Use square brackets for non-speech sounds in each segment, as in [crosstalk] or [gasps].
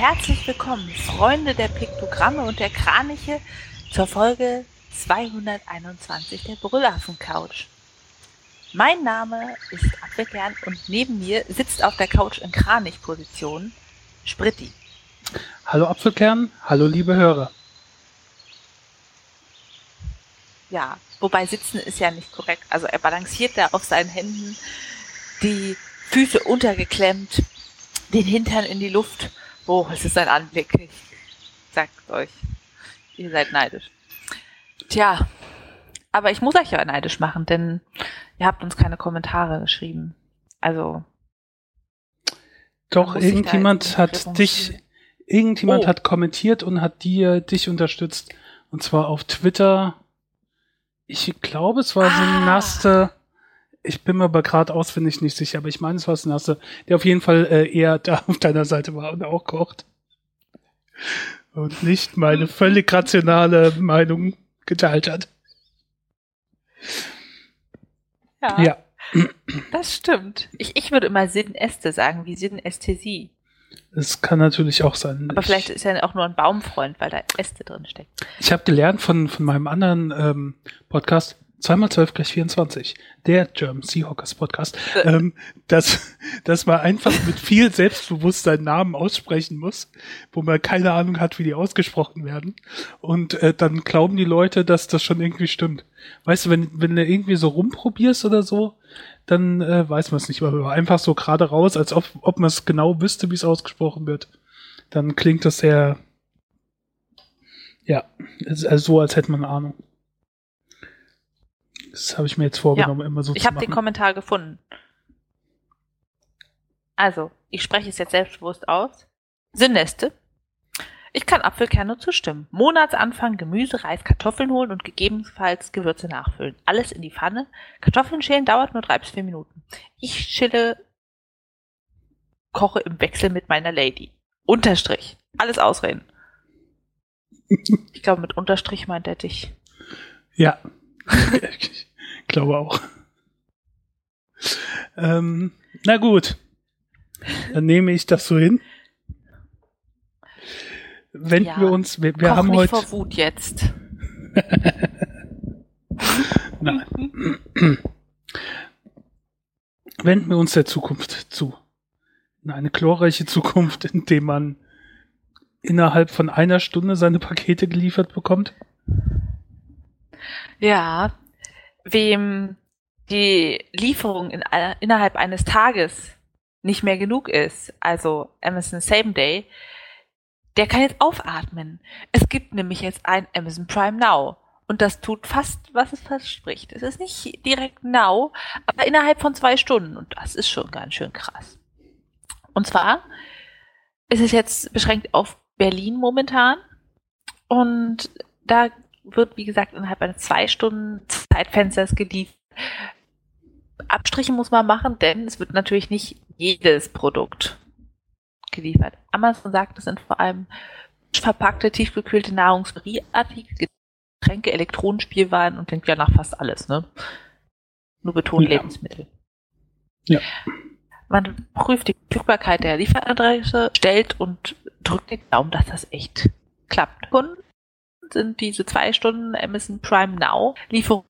Herzlich willkommen, Freunde der Piktogramme und der Kraniche, zur Folge 221 der Brüllaffen-Couch. Mein Name ist Apfelkern und neben mir sitzt auf der Couch in Kranich-Position Spritti. Hallo Apfelkern, hallo liebe Hörer. Ja, wobei sitzen ist ja nicht korrekt. Also er balanciert da auf seinen Händen, die Füße untergeklemmt, den Hintern in die Luft. Oh, es ist ein Anblick. Ich sagt euch, ihr seid neidisch. Tja, aber ich muss euch ja neidisch machen, denn ihr habt uns keine Kommentare geschrieben. Also. Doch, irgendjemand hat dich, irgendjemand oh. hat kommentiert und hat dir, dich unterstützt. Und zwar auf Twitter. Ich glaube, es war ah. so ein Naste. Ich bin mir aber gerade auswendig nicht sicher, aber ich meine, es war Nasse, der auf jeden Fall äh, eher da [laughs] auf deiner Seite war und auch kocht. Und nicht meine völlig rationale Meinung geteilt hat. Ja. ja. Das stimmt. Ich, ich würde immer Sinäste sagen, wie Sinästhesie. Es kann natürlich auch sein. Aber vielleicht ist er auch nur ein Baumfreund, weil da Äste drin stecken. Ich habe gelernt von, von meinem anderen ähm, Podcast, zweimal zwölf gleich 24, der German Seahawkers Podcast, äh. ähm, dass, dass man einfach mit viel Selbstbewusstsein Namen aussprechen muss, wo man keine Ahnung hat, wie die ausgesprochen werden. Und äh, dann glauben die Leute, dass das schon irgendwie stimmt. Weißt du, wenn, wenn du irgendwie so rumprobierst oder so, dann äh, weiß man es nicht mehr. Einfach so gerade raus, als ob, ob man es genau wüsste, wie es ausgesprochen wird. Dann klingt das sehr, ja, also so, als hätte man eine Ahnung. Das habe ich mir jetzt vorgenommen, ja, immer so ich zu. Ich habe den Kommentar gefunden. Also, ich spreche es jetzt selbstbewusst aus. Sinneste. Ich kann Apfelkerne zustimmen. Monatsanfang Gemüse, Reis, Kartoffeln holen und gegebenenfalls Gewürze nachfüllen. Alles in die Pfanne. Kartoffeln schälen dauert nur drei bis vier Minuten. Ich chille, koche im Wechsel mit meiner Lady. Unterstrich. Alles ausreden. [laughs] ich glaube, mit Unterstrich meint er dich. Ja. Ich glaube auch. Ähm, na gut. Dann nehme ich das so hin. Wenn ja, wir uns, wir, wir haben nicht heute. vor Wut jetzt. [laughs] Nein. Wenden wir uns der Zukunft zu. Eine glorreiche Zukunft, in dem man innerhalb von einer Stunde seine Pakete geliefert bekommt. Ja, wem die Lieferung in, innerhalb eines Tages nicht mehr genug ist, also Amazon Same Day, der kann jetzt aufatmen. Es gibt nämlich jetzt ein Amazon Prime Now. Und das tut fast, was es verspricht. Es ist nicht direkt now, aber innerhalb von zwei Stunden. Und das ist schon ganz schön krass. Und zwar ist es jetzt beschränkt auf Berlin momentan. Und da wird, wie gesagt, innerhalb eines zwei Stunden Zeitfensters geliefert. Abstriche muss man machen, denn es wird natürlich nicht jedes Produkt geliefert. Amazon sagt, es sind vor allem verpackte, tiefgekühlte Nahrungsmittelartikel, Getränke, Elektronenspielwaren und klingt ja nach fast alles, ne? Nur betont ja. Lebensmittel. Ja. Man prüft die Verfügbarkeit der Lieferadresse, stellt und drückt den Daumen, dass das echt klappt. Kunden sind diese zwei Stunden Amazon Prime Now Lieferung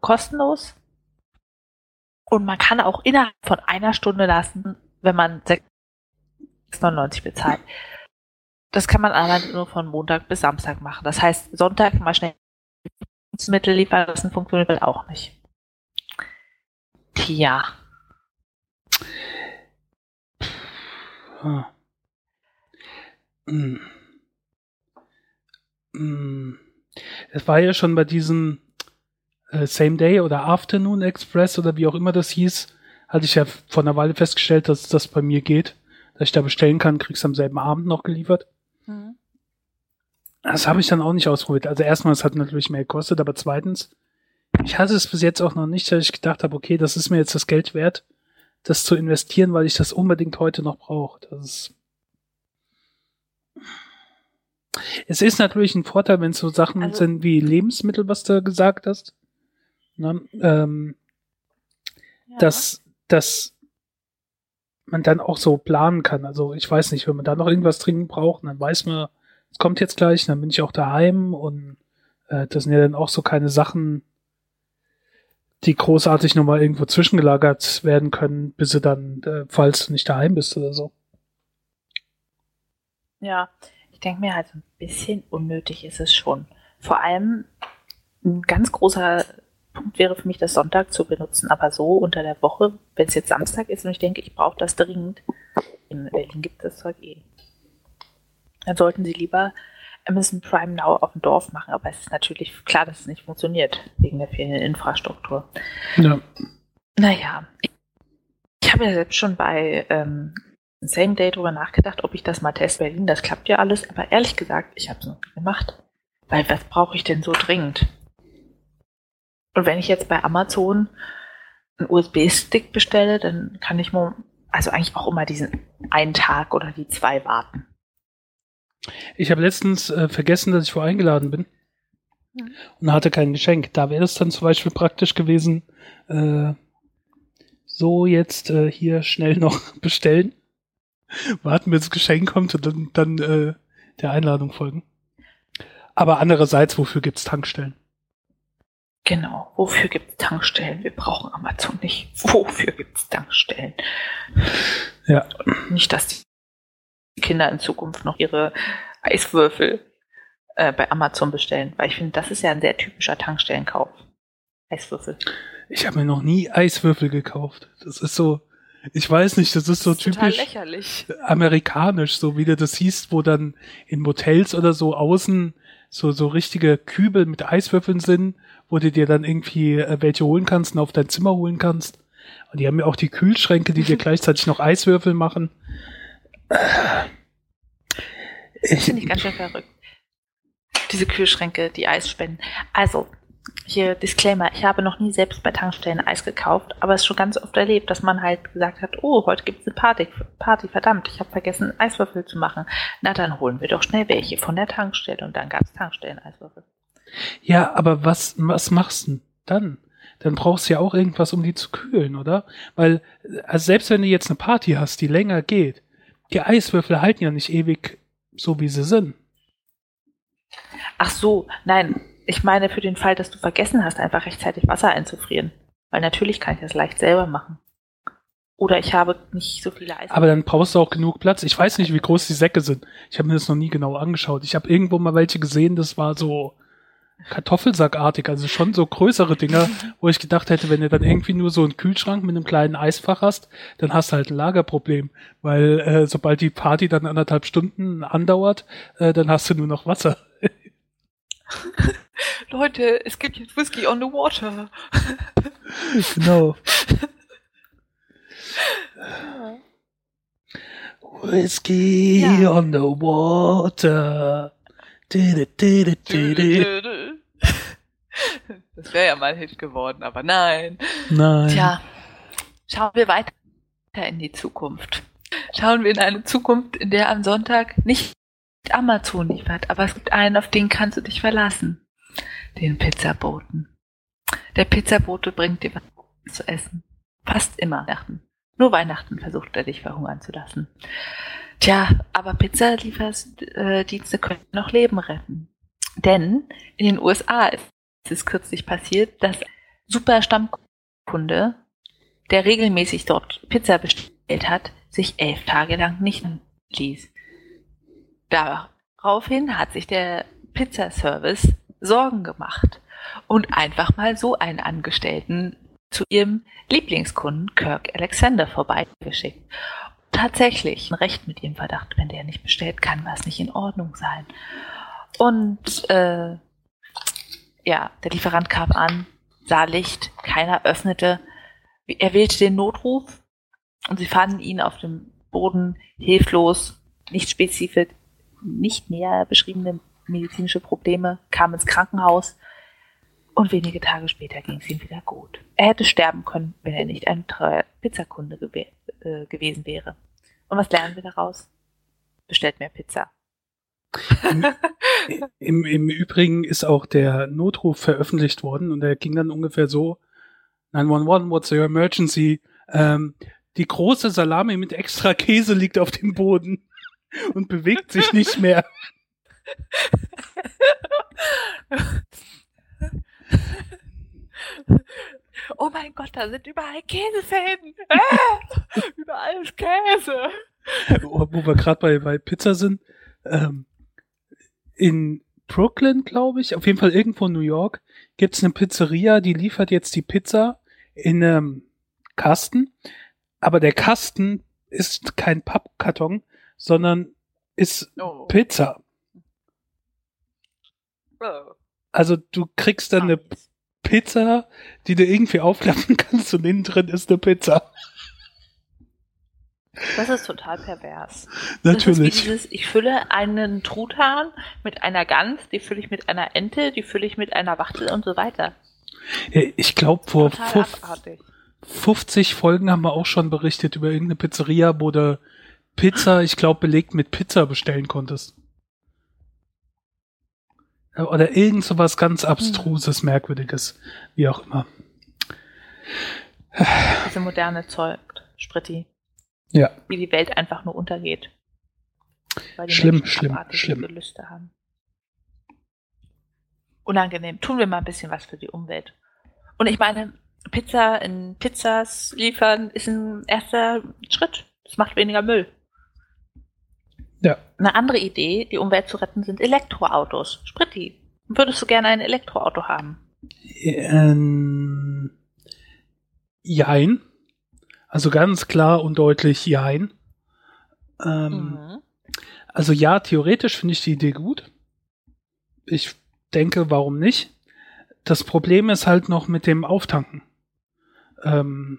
kostenlos. Und man kann auch innerhalb von einer Stunde lassen, wenn man 6,99 bezahlt. Das kann man aber nur von Montag bis Samstag machen. Das heißt, Sonntag mal schnell Mittel liefern lassen funktioniert auch nicht. Tja. Hm. Hm. Hm. Es war ja schon bei diesem äh, Same Day oder Afternoon Express oder wie auch immer das hieß, hatte ich ja vor einer Weile festgestellt, dass das bei mir geht, dass ich da bestellen kann, krieg's am selben Abend noch geliefert. Mhm. Das habe ich dann auch nicht ausprobiert. Also erstmal, es hat natürlich mehr gekostet, aber zweitens, ich hatte es bis jetzt auch noch nicht, dass ich gedacht habe, okay, das ist mir jetzt das Geld wert, das zu investieren, weil ich das unbedingt heute noch brauche. Das ist es ist natürlich ein Vorteil, wenn es so Sachen also, sind wie Lebensmittel, was du gesagt hast. Na, ähm, ja. Dass, dass man dann auch so planen kann. Also ich weiß nicht, wenn man da noch irgendwas dringend braucht, dann weiß man, es kommt jetzt gleich, dann bin ich auch daheim und äh, das sind ja dann auch so keine Sachen, die großartig nochmal irgendwo zwischengelagert werden können, bis du dann, äh, falls du nicht daheim bist oder so. Ja, ich denke mir halt, so ein bisschen unnötig ist es schon. Vor allem ein ganz großer Punkt wäre für mich, das Sonntag zu benutzen, aber so unter der Woche, wenn es jetzt Samstag ist und ich denke, ich brauche das dringend, in Berlin gibt es das Zeug eh. Dann sollten sie lieber Amazon Prime Now auf dem Dorf machen, aber es ist natürlich klar, dass es nicht funktioniert, wegen der fehlenden Infrastruktur. Ja. Naja, ich habe ja selbst schon bei ähm, Same Day drüber nachgedacht, ob ich das mal teste Berlin. Das klappt ja alles, aber ehrlich gesagt, ich habe es noch nicht gemacht. Weil was brauche ich denn so dringend? Und wenn ich jetzt bei Amazon einen USB-Stick bestelle, dann kann ich mal, also eigentlich auch immer diesen einen Tag oder die zwei warten. Ich habe letztens äh, vergessen, dass ich vor eingeladen bin mhm. und hatte kein Geschenk. Da wäre es dann zum Beispiel praktisch gewesen, äh, so jetzt äh, hier schnell noch [laughs] bestellen, warten, bis das Geschenk kommt und dann, dann äh, der Einladung folgen. Aber andererseits, wofür gibt's Tankstellen? Genau, wofür gibt's Tankstellen? Wir brauchen Amazon nicht. [laughs] Wofür gibt's Tankstellen? Ja. Und nicht, dass die Kinder in Zukunft noch ihre Eiswürfel äh, bei Amazon bestellen, weil ich finde, das ist ja ein sehr typischer Tankstellenkauf. Eiswürfel. Ich habe mir noch nie Eiswürfel gekauft. Das ist so, ich weiß nicht, das ist so das ist typisch lächerlich. amerikanisch, so wie du das siehst, wo dann in Motels oder so außen so, so richtige Kübel mit Eiswürfeln sind wo du dir dann irgendwie äh, welche holen kannst und auf dein Zimmer holen kannst. Und die haben ja auch die Kühlschränke, die dir [laughs] gleichzeitig noch Eiswürfel machen. Ich finde ich ganz schön verrückt. Diese Kühlschränke, die Eis spenden. Also, hier Disclaimer, ich habe noch nie selbst bei Tankstellen Eis gekauft, aber es ist schon ganz oft erlebt, dass man halt gesagt hat, oh, heute gibt es eine Party, Party, verdammt, ich habe vergessen, Eiswürfel zu machen. Na, dann holen wir doch schnell welche von der Tankstelle und dann gab es Tankstellen-Eiswürfel. Ja, aber was, was machst du dann? Dann brauchst du ja auch irgendwas, um die zu kühlen, oder? Weil, also selbst wenn du jetzt eine Party hast, die länger geht, die Eiswürfel halten ja nicht ewig so, wie sie sind. Ach so, nein. Ich meine für den Fall, dass du vergessen hast, einfach rechtzeitig Wasser einzufrieren. Weil natürlich kann ich das leicht selber machen. Oder ich habe nicht so viele Eis. Aber dann brauchst du auch genug Platz. Ich weiß nicht, wie groß die Säcke sind. Ich habe mir das noch nie genau angeschaut. Ich habe irgendwo mal welche gesehen, das war so Kartoffelsackartig, also schon so größere Dinger, [laughs] wo ich gedacht hätte, wenn du dann irgendwie nur so einen Kühlschrank mit einem kleinen Eisfach hast, dann hast du halt ein Lagerproblem, weil äh, sobald die Party dann anderthalb Stunden andauert, äh, dann hast du nur noch Wasser. [laughs] Leute, es gibt jetzt Whisky on the Water. [laughs] genau. Whisky ja. on the Water. Das wäre ja mal ein Hit geworden, aber nein. Nein. Tja, schauen wir weiter in die Zukunft. Schauen wir in eine Zukunft, in der am Sonntag nicht Amazon liefert, aber es gibt einen, auf den kannst du dich verlassen. Den Pizzaboten. Der Pizzabote bringt dir was zu essen. Fast immer Weihnachten. Nur Weihnachten versucht er dich verhungern zu lassen. Tja, aber Pizzalieferdienste können noch Leben retten. Denn in den USA ist es kürzlich passiert, dass super Stammkunde, der regelmäßig dort Pizza bestellt hat, sich elf Tage lang nicht ließ. Daraufhin hat sich der Pizzaservice Sorgen gemacht und einfach mal so einen Angestellten zu ihrem Lieblingskunden Kirk Alexander vorbeigeschickt tatsächlich ein Recht mit ihrem Verdacht. Wenn der nicht bestellt, kann was nicht in Ordnung sein. Und äh, ja, der Lieferant kam an, sah Licht, keiner öffnete. Er wählte den Notruf und sie fanden ihn auf dem Boden hilflos, nicht spezifisch, nicht näher beschriebene medizinische Probleme, kam ins Krankenhaus und wenige Tage später ging es ihm wieder gut. Er hätte sterben können, wenn er nicht ein treuer Pizzakunde gew äh, gewesen wäre. Und was lernen wir daraus? Bestellt mehr Pizza. Im, [laughs] im, Im Übrigen ist auch der Notruf veröffentlicht worden und der ging dann ungefähr so, 911, what's your emergency? Um, die große Salami mit extra Käse liegt auf dem Boden und bewegt sich nicht mehr. Oh mein Gott, da sind überall Käsefäden. Ah, überall ist Käse. Wo, wo wir gerade bei, bei Pizza sind. Ähm, in Brooklyn, glaube ich, auf jeden Fall irgendwo in New York, gibt es eine Pizzeria, die liefert jetzt die Pizza in einem Kasten. Aber der Kasten ist kein Pappkarton, sondern ist Oh. Pizza. Oh. Also du kriegst dann eine Pizza, die du irgendwie aufklappen [laughs] kannst und innen drin ist eine Pizza. Das ist total pervers. Natürlich. dieses, ich fülle einen Truthahn mit einer Gans, die fülle ich mit einer Ente, die fülle ich mit einer Wachtel und so weiter. Ich glaube, vor Total fuf- abartig. 50 Folgen haben wir auch schon berichtet über irgendeine Pizzeria, wo du Pizza, ich glaube, belegt mit Pizza bestellen konntest. Oder irgend so was ganz abstruses, merkwürdiges, wie auch immer. Diese moderne Zeug, Spritti, Ja, wie die Welt einfach nur untergeht. Weil die Schlimm, Menschen schlimm, schlimm. Gelüste haben. Unangenehm. Tun wir mal ein bisschen was für die Umwelt. Und ich meine, Pizza in Pizzas liefern ist ein erster Schritt. Es macht weniger Müll. Ja. Eine andere Idee, die Umwelt zu retten, sind Elektroautos. Spritti, würdest du gerne ein Elektroauto haben? Ähm, jein. Also ganz klar und deutlich jein. Ähm, Mhm. Also ja, theoretisch finde ich die Idee gut. Ich denke, warum nicht? Das Problem ist halt noch mit dem Auftanken. Ähm,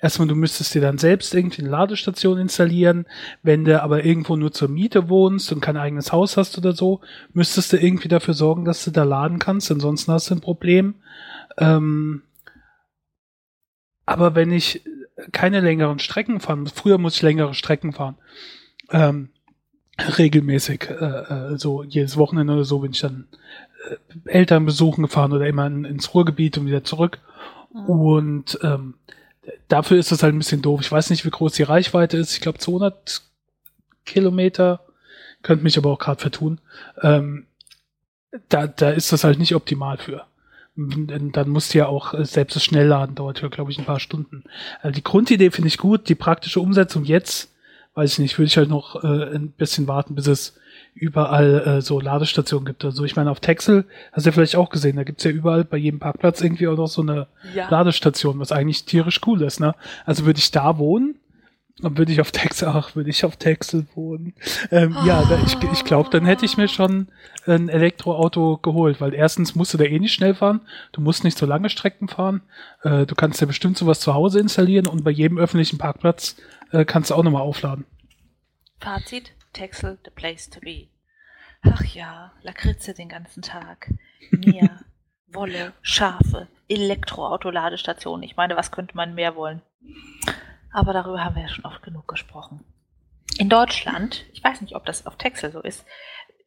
erstmal, du müsstest dir dann selbst irgendwie eine Ladestation installieren. Wenn du aber irgendwo nur zur Miete wohnst und kein eigenes Haus hast oder so, müsstest du irgendwie dafür sorgen, dass du da laden kannst. Ansonsten hast du ein Problem. Ähm, aber wenn ich keine längeren Strecken fahren früher muss ich längere Strecken fahren. Ähm, regelmäßig, äh, äh, so jedes Wochenende oder so bin ich dann äh, Eltern besuchen gefahren oder immer in, ins Ruhrgebiet und wieder zurück. Und ähm, dafür ist es halt ein bisschen doof. Ich weiß nicht, wie groß die Reichweite ist. Ich glaube 200 Kilometer. Könnte mich aber auch gerade vertun. Ähm, da, da ist das halt nicht optimal für. Dann musst du ja auch äh, selbst das Schnellladen dauert ja, glaube ich, ein paar Stunden. Also die Grundidee finde ich gut. Die praktische Umsetzung jetzt, weiß ich nicht, würde ich halt noch äh, ein bisschen warten, bis es überall äh, so Ladestationen gibt. Also ich meine, auf Texel, hast du ja vielleicht auch gesehen, da gibt's ja überall bei jedem Parkplatz irgendwie auch noch so eine Ja. Ladestation, was eigentlich tierisch cool ist, ne? Also würde ich da wohnen, dann würde ich auf Texel, ach, würde ich auf Texel wohnen. Ähm, Ja, da, ich, ich glaube, dann hätte ich mir schon ein Elektroauto geholt, weil erstens musst du da eh nicht schnell fahren, du musst nicht so lange Strecken fahren, äh, du kannst ja bestimmt sowas zu Hause installieren und bei jedem öffentlichen Parkplatz äh, kannst du auch nochmal aufladen. Fazit, Texel, the place to be. Ach ja, Lakritze den ganzen Tag. Meer, [laughs] Wolle, Schafe, Elektroauto-Ladestationen. Ich meine, was könnte man mehr wollen? Aber darüber haben wir ja schon oft genug gesprochen. In Deutschland, ich weiß nicht, ob das auf Texel so ist,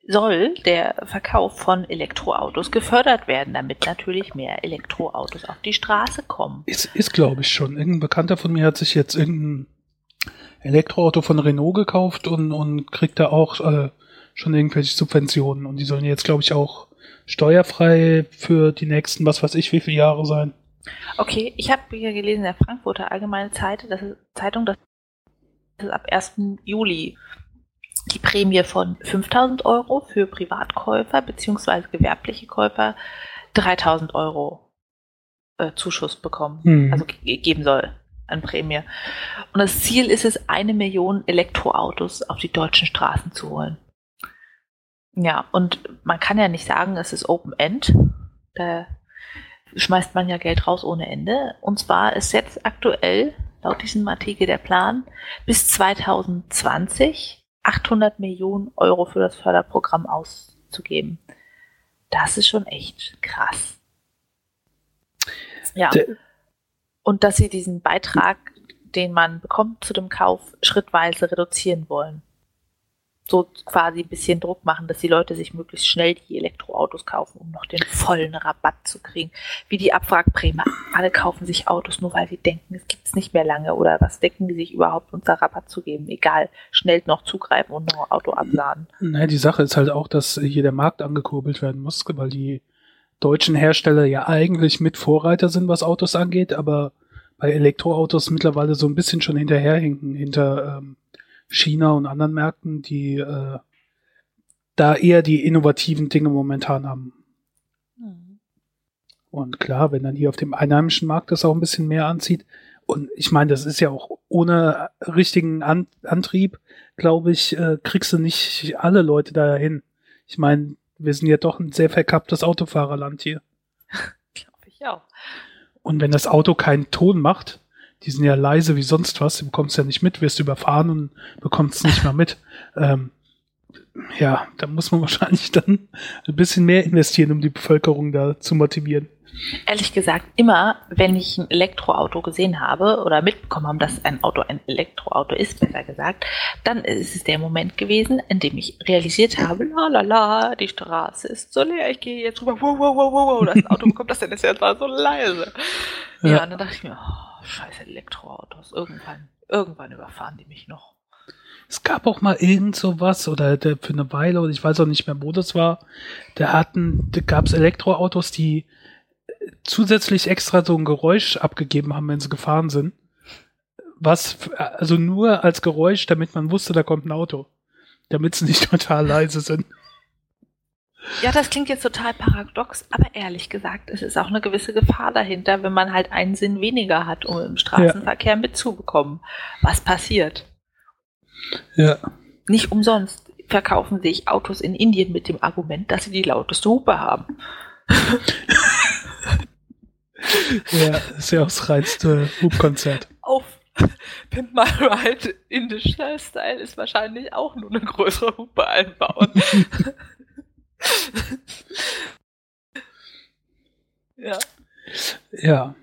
soll der Verkauf von Elektroautos gefördert werden, damit natürlich mehr Elektroautos auf die Straße kommen. Ist, ist glaube ich schon. Irgendein Bekannter von mir hat sich jetzt irgendein Elektroauto von Renault gekauft und, und kriegt da auch äh, schon irgendwelche Subventionen. Und die sollen jetzt, glaube ich, auch steuerfrei für die nächsten, was weiß ich, wie viele Jahre sein. Okay, ich habe hier gelesen in der Frankfurter Allgemeine Zeitung, dass es ab 1. Juli die Prämie von 5000 Euro für Privatkäufer bzw. gewerbliche Käufer 3000 Euro äh, Zuschuss bekommen, Hm. also ge geben soll an Prämie. Und das Ziel ist es, eine Million Elektroautos auf die deutschen Straßen zu holen. Ja, und man kann ja nicht sagen, es ist Open End. Da schmeißt man ja Geld raus ohne Ende. Und zwar ist jetzt aktuell, laut diesem Artikel, der Plan, bis 2020 800 Millionen Euro für das Förderprogramm auszugeben. Das ist schon echt krass. Ja. Der- Und dass sie diesen Beitrag, den man bekommt zu dem Kauf, schrittweise reduzieren wollen. so quasi ein bisschen Druck machen, dass die Leute sich möglichst schnell die Elektroautos kaufen, um noch den vollen Rabatt zu kriegen. Wie die Abwrackprämie. Alle kaufen sich Autos nur, weil sie denken, es gibt es nicht mehr lange. Oder was denken die sich überhaupt, uns da Rabatt zu geben? Egal, schnell noch zugreifen und noch ein Auto abladen. Naja, die Sache ist halt auch, dass hier der Markt angekurbelt werden muss, weil die deutschen Hersteller ja eigentlich mit Vorreiter sind, was Autos angeht, aber bei Elektroautos mittlerweile so ein bisschen schon hinterherhinken, hinter ähm, China und anderen Märkten, die äh, da eher die innovativen Dinge momentan haben. Mhm. Und klar, wenn dann hier auf dem einheimischen Markt das auch ein bisschen mehr anzieht, und ich meine, das ist ja auch ohne richtigen An Antrieb, glaube ich, äh, kriegst du nicht alle Leute dahin. Ich meine, wir sind ja doch ein sehr verkapptes Autofahrerland hier. [laughs] glaube ich auch. Und wenn das Auto keinen Ton macht, die sind ja leise wie sonst was, du bekommst ja nicht mit, wirst überfahren und bekommst nicht mal mit. [laughs] Ähm, ja, da muss man [laughs] wahrscheinlich dann ein bisschen mehr investieren, um die Bevölkerung da zu motivieren. Ehrlich gesagt, immer, wenn ich ein Elektroauto gesehen habe oder mitbekommen habe, dass ein Auto ein Elektroauto ist, besser gesagt, dann ist es der Moment gewesen, in dem ich realisiert habe, la la la, die Straße ist so leer, ich gehe jetzt rüber, wow, wow, wow, wow, wow, das Auto bekommt das denn jetzt war so leise. Ja, ja, und dann dachte ich mir, oh, scheiß Elektroautos, irgendwann, irgendwann überfahren die mich noch. Es gab auch mal irgend sowas oder der, für eine Weile, oder ich weiß auch nicht mehr, wo das war, da hatten, da gab es Elektroautos, die zusätzlich extra so ein Geräusch abgegeben haben, wenn sie gefahren sind. Was, also nur als Geräusch, damit man wusste, da kommt ein Auto. Damit sie nicht [laughs] total leise sind. Ja, das klingt jetzt total paradox, aber ehrlich gesagt, es ist auch eine gewisse Gefahr dahinter, wenn man halt einen Sinn weniger hat, um im Straßenverkehr ja. mitzubekommen, was passiert. Ja. Nicht umsonst verkaufen sich Autos in Indien mit dem Argument, dass sie die lauteste Hupe haben. [laughs] ja, ist ja reinste Hubkonzert. Auf Pimp My Ride indischer Style ist wahrscheinlich auch nur eine größere Hupe einbauen. [laughs] ja. Ja.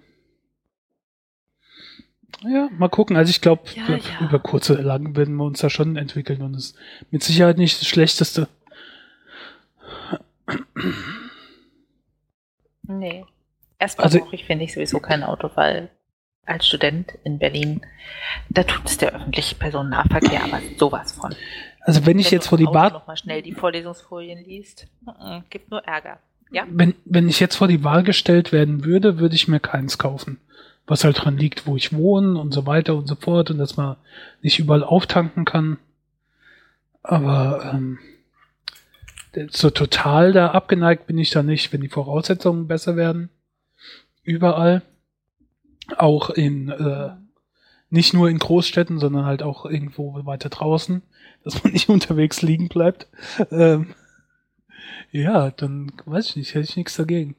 Ja, mal gucken. Also ich glaube, ja, ja. über kurze lang werden wir uns da schon entwickeln und es ist mit Sicherheit nicht das Schlechteste. Nee. Erstmal also, brauche ich, finde ich, sowieso kein Auto, weil als Student in Berlin, da tut es der öffentliche Personennahverkehr aber sowas von. Also wenn ich wenn jetzt vor die Wahl noch mal schnell die Vorlesungsfolien liest, gibt nur Ärger. Ja? Wenn, wenn ich jetzt vor die Wahl gestellt werden würde, würde ich mir keins kaufen. Was halt dran liegt, wo ich wohne und so weiter und so fort und dass man nicht überall auftanken kann. Aber ähm, so total da abgeneigt bin ich da nicht, wenn die Voraussetzungen besser werden überall. Auch in, äh, nicht nur in Großstädten, sondern halt auch irgendwo weiter draußen, dass man [laughs] nicht unterwegs liegen bleibt. Ähm, ja, dann weiß ich nicht, hätte ich nichts dagegen.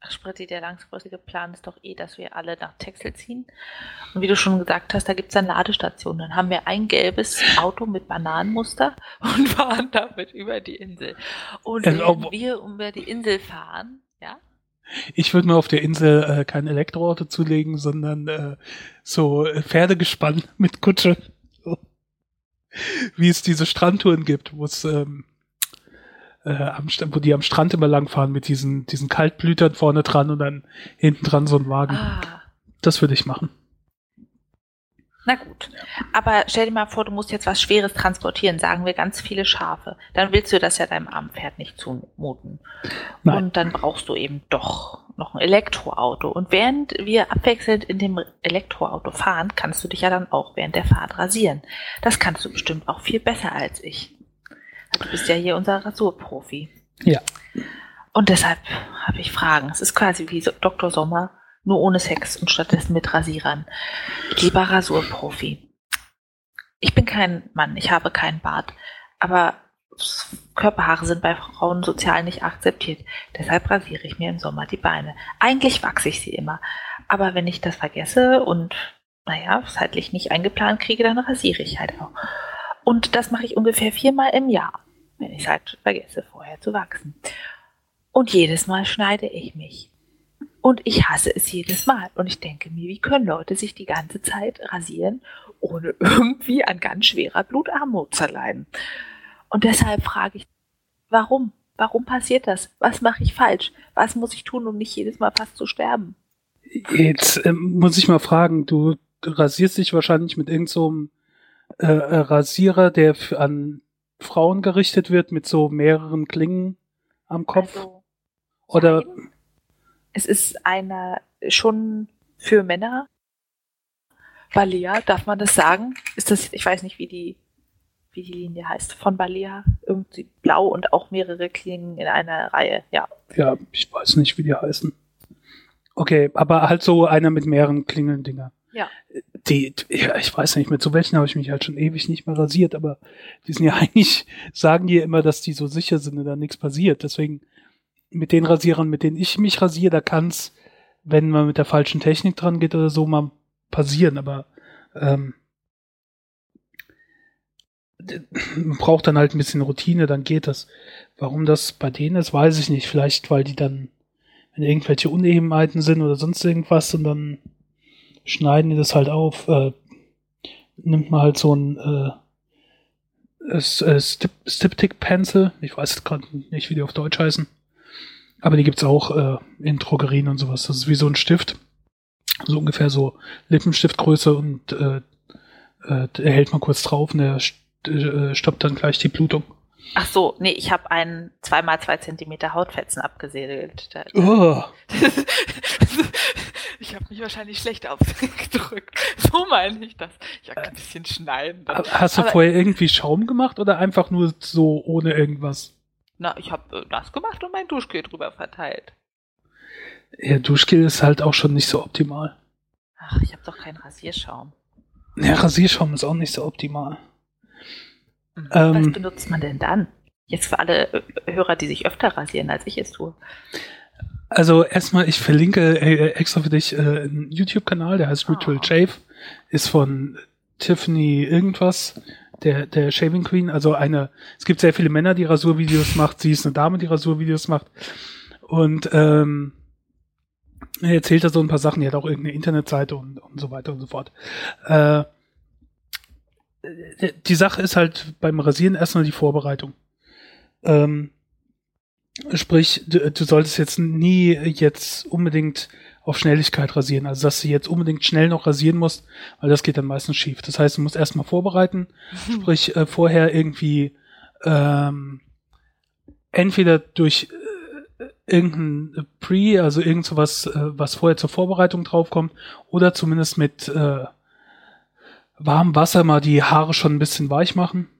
Ach, Spritti, der langfristige Plan ist doch eh, dass wir alle nach Texel ziehen. Und wie du schon gesagt hast, da gibt es dann Ladestationen. Dann haben wir ein gelbes Auto mit Bananenmuster [laughs] und fahren damit über die Insel. Und ja, wenn wir über die Insel fahren, ja, ich würde mir auf der Insel äh, kein Elektroauto zulegen, sondern äh, so Pferdegespann [laughs] mit Kutsche. So. Wie es diese Strandtouren gibt, wo es ähm, äh, am, wo die am Strand immer langfahren mit diesen, diesen Kaltblütern vorne dran und dann hinten dran so ein Wagen. Ah. Das würde ich machen. Na gut. Aber stell dir mal vor, du musst jetzt was Schweres transportieren, sagen wir ganz viele Schafe. Dann willst du das ja deinem armen Pferd nicht zumuten. Nein. Und dann brauchst du eben doch noch ein Elektroauto. Und während wir abwechselnd in dem Elektroauto fahren, kannst du dich ja dann auch während der Fahrt rasieren. Das kannst du bestimmt auch viel besser als ich. Du bist ja hier unser Rasurprofi. Ja. Und deshalb habe ich Fragen. Es ist quasi wie Dr. Sommer nur ohne Sex und stattdessen mit Rasierern. Lieber Rasurprofi. Ich bin kein Mann, ich habe keinen Bart, aber Körperhaare sind bei Frauen sozial nicht akzeptiert. Deshalb rasiere ich mir im Sommer die Beine. Eigentlich wachse ich sie immer. Aber wenn ich das vergesse und, naja, zeitlich nicht eingeplant kriege, dann rasiere ich halt auch. Und das mache ich ungefähr viermal im Jahr, wenn ich es halt vergesse, vorher zu wachsen. Und jedes Mal schneide ich mich. Und ich hasse es jedes Mal. Und ich denke mir, wie können Leute sich die ganze Zeit rasieren, ohne [laughs] irgendwie an ganz schwerer Blutarmut zu leiden? Und deshalb frage ich, warum? Warum passiert das? Was mache ich falsch? Was muss ich tun, um nicht jedes Mal fast zu sterben? Jetzt äh, muss ich mal fragen, du rasierst dich wahrscheinlich mit irgendeinem so äh, Rasierer, der an Frauen gerichtet wird, mit so mehreren Klingen am Kopf. Also, Oder nein. Es ist einer schon für Männer. Balea, darf man das sagen? Ist das, ich weiß nicht, wie die wie die Linie heißt, von Balea. Irgendwie blau und auch mehrere Klingen in einer Reihe, ja. Ja, ich weiß nicht, wie die heißen. Okay, aber halt so einer mit mehreren Klingeln-Dinger. Ja. Die, ja, ich weiß nicht, mit so welchen habe ich mich halt schon ewig nicht mehr rasiert, aber die sind ja [laughs] eigentlich, sagen die ja immer, dass die so sicher sind und da nichts passiert. Deswegen, mit den Rasierern, mit denen ich mich rasiere, da kann es, wenn man mit der falschen Technik dran geht oder so, mal passieren, aber ähm, man braucht dann halt ein bisschen Routine, dann geht das. Warum das bei denen ist, weiß ich nicht. Vielleicht, weil die dann, wenn irgendwelche Unebenheiten sind oder sonst irgendwas und dann schneiden die das halt auf, äh, nimmt man halt so ein äh, äh, Stiptic Pencil, ich weiß gerade nicht, wie die auf Deutsch heißen, aber die gibt's auch äh, in Drogerien und sowas. Das ist wie so ein Stift, so ungefähr so Lippenstiftgröße und äh, äh, der hält man kurz drauf und der äh, stoppt dann gleich die Blutung. Ach so, nee, ich habe einen zweimal zwei Zentimeter Hautfetzen abgesägt. Oh. [laughs] ich habe mich wahrscheinlich schlecht ausgedrückt. [laughs] So meine ich das. Ich habe ein bisschen schneiden. Dann. Hast du Aber vorher irgendwie Schaum gemacht oder einfach nur so ohne irgendwas? Na, ich habe äh, das gemacht und mein Duschgel drüber verteilt. Ja, Duschgel ist halt auch schon nicht so optimal. Ach, ich habe doch keinen Rasierschaum. Ja, Rasierschaum ist auch nicht so optimal. Ähm, Was benutzt man denn dann? Jetzt für alle äh, Hörer, die sich öfter rasieren, als ich es tue. Also erstmal, ich verlinke äh, extra für dich einen YouTube-Kanal, der heißt Ritual oh. Shave, ist von Tiffany irgendwas, der, der Shaving Queen. Also eine, es gibt sehr viele Männer, die Rasurvideos macht, sie ist eine Dame, die Rasurvideos macht. Und ähm, er erzählt da so ein paar Sachen, die hat auch irgendeine Internetseite und, und so weiter und so fort. Äh, die Sache ist halt beim Rasieren erstmal die Vorbereitung. Ähm, sprich, du, du, solltest jetzt nie jetzt unbedingt auf Schnelligkeit rasieren, also dass du jetzt unbedingt schnell noch rasieren musst, weil das geht dann meistens schief. Das heißt, du musst erstmal vorbereiten, mhm. [laughs] sprich äh, vorher irgendwie ähm, entweder durch äh, irgendein Pre, also irgend sowas, äh, was vorher zur Vorbereitung draufkommt, oder zumindest mit äh, warmem Wasser mal die Haare schon ein bisschen weich machen.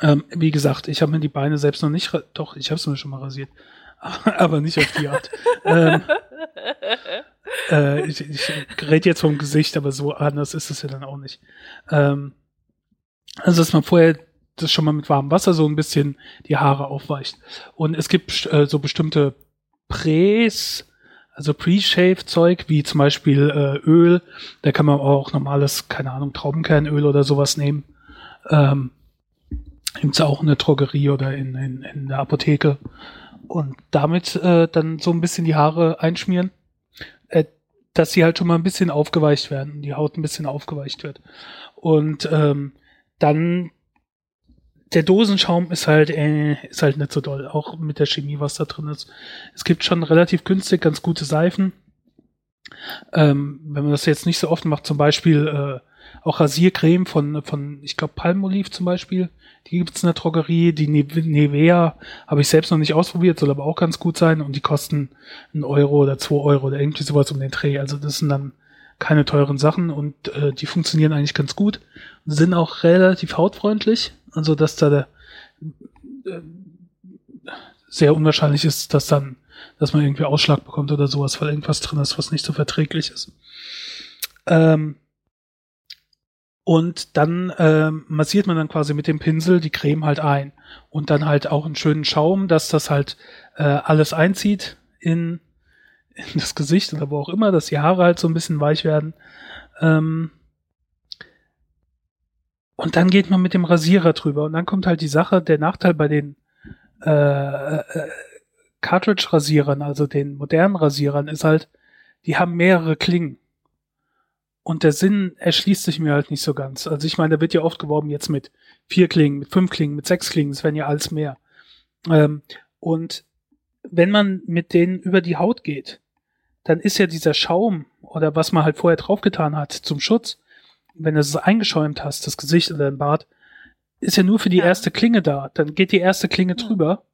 Ähm, wie gesagt, ich habe mir die Beine selbst noch nicht, doch, ich habe es mir schon mal rasiert, [laughs] aber nicht auf die Art. ähm, äh, ich, ich rede jetzt vom Gesicht, aber so anders ist es ja dann auch nicht. Ähm, also, dass man vorher das schon mal mit warmem Wasser so ein bisschen die Haare aufweicht. Und es gibt äh, so bestimmte Präs, also Pre-Shave-Zeug, wie zum Beispiel äh, Öl, da kann man auch normales, keine Ahnung, Traubenkernöl oder sowas nehmen. Ähm, Gibt's auch in der Drogerie oder in, in, in der Apotheke. Und damit äh, dann so ein bisschen die Haare einschmieren, äh, dass sie halt schon mal ein bisschen aufgeweicht werden, die Haut ein bisschen aufgeweicht wird. Und ähm, dann der Dosenschaum ist halt, äh, ist halt nicht so doll, auch mit der Chemie, was da drin ist. Es gibt schon relativ günstig ganz gute Seifen. Ähm, wenn man das jetzt nicht so oft macht, zum Beispiel äh, auch Rasiercreme von, von ich glaube, Palmolive zum Beispiel, die gibt's in der Drogerie. Die Nivea habe ich selbst noch nicht ausprobiert, soll aber auch ganz gut sein und die kosten einen Euro oder zwei Euro oder irgendwie sowas um den Dreh. Also das sind dann keine teuren Sachen und äh, die funktionieren eigentlich ganz gut. Sind auch relativ hautfreundlich also, dass da der, äh, sehr unwahrscheinlich ist, dass dann, dass man irgendwie Ausschlag bekommt oder sowas, weil irgendwas drin ist, was nicht so verträglich ist. Ähm, und dann ähm, massiert man dann quasi mit dem Pinsel die Creme halt ein. Und dann halt auch einen schönen Schaum, dass das halt äh, alles einzieht in, in das Gesicht oder wo auch immer, dass die Haare halt so ein bisschen weich werden. Ähm, und dann geht man mit dem Rasierer drüber und dann kommt halt die Sache, der Nachteil bei den äh, äh, Cartridge-Rasierern, also den modernen Rasierern, ist halt, die haben mehrere Klingen. Und der Sinn erschließt sich mir halt nicht so ganz. Also ich meine, da wird ja oft geworben jetzt mit vier Klingen, mit fünf Klingen, mit sechs Klingen, es werden ja alles mehr. Ähm, und wenn man mit denen über die Haut geht, dann ist ja dieser Schaum oder was man halt vorher draufgetan hat zum Schutz, wenn du es eingeschäumt hast, das Gesicht oder den Bart, ist ja nur für die ja. erste Klinge da. Dann geht die erste Klinge drüber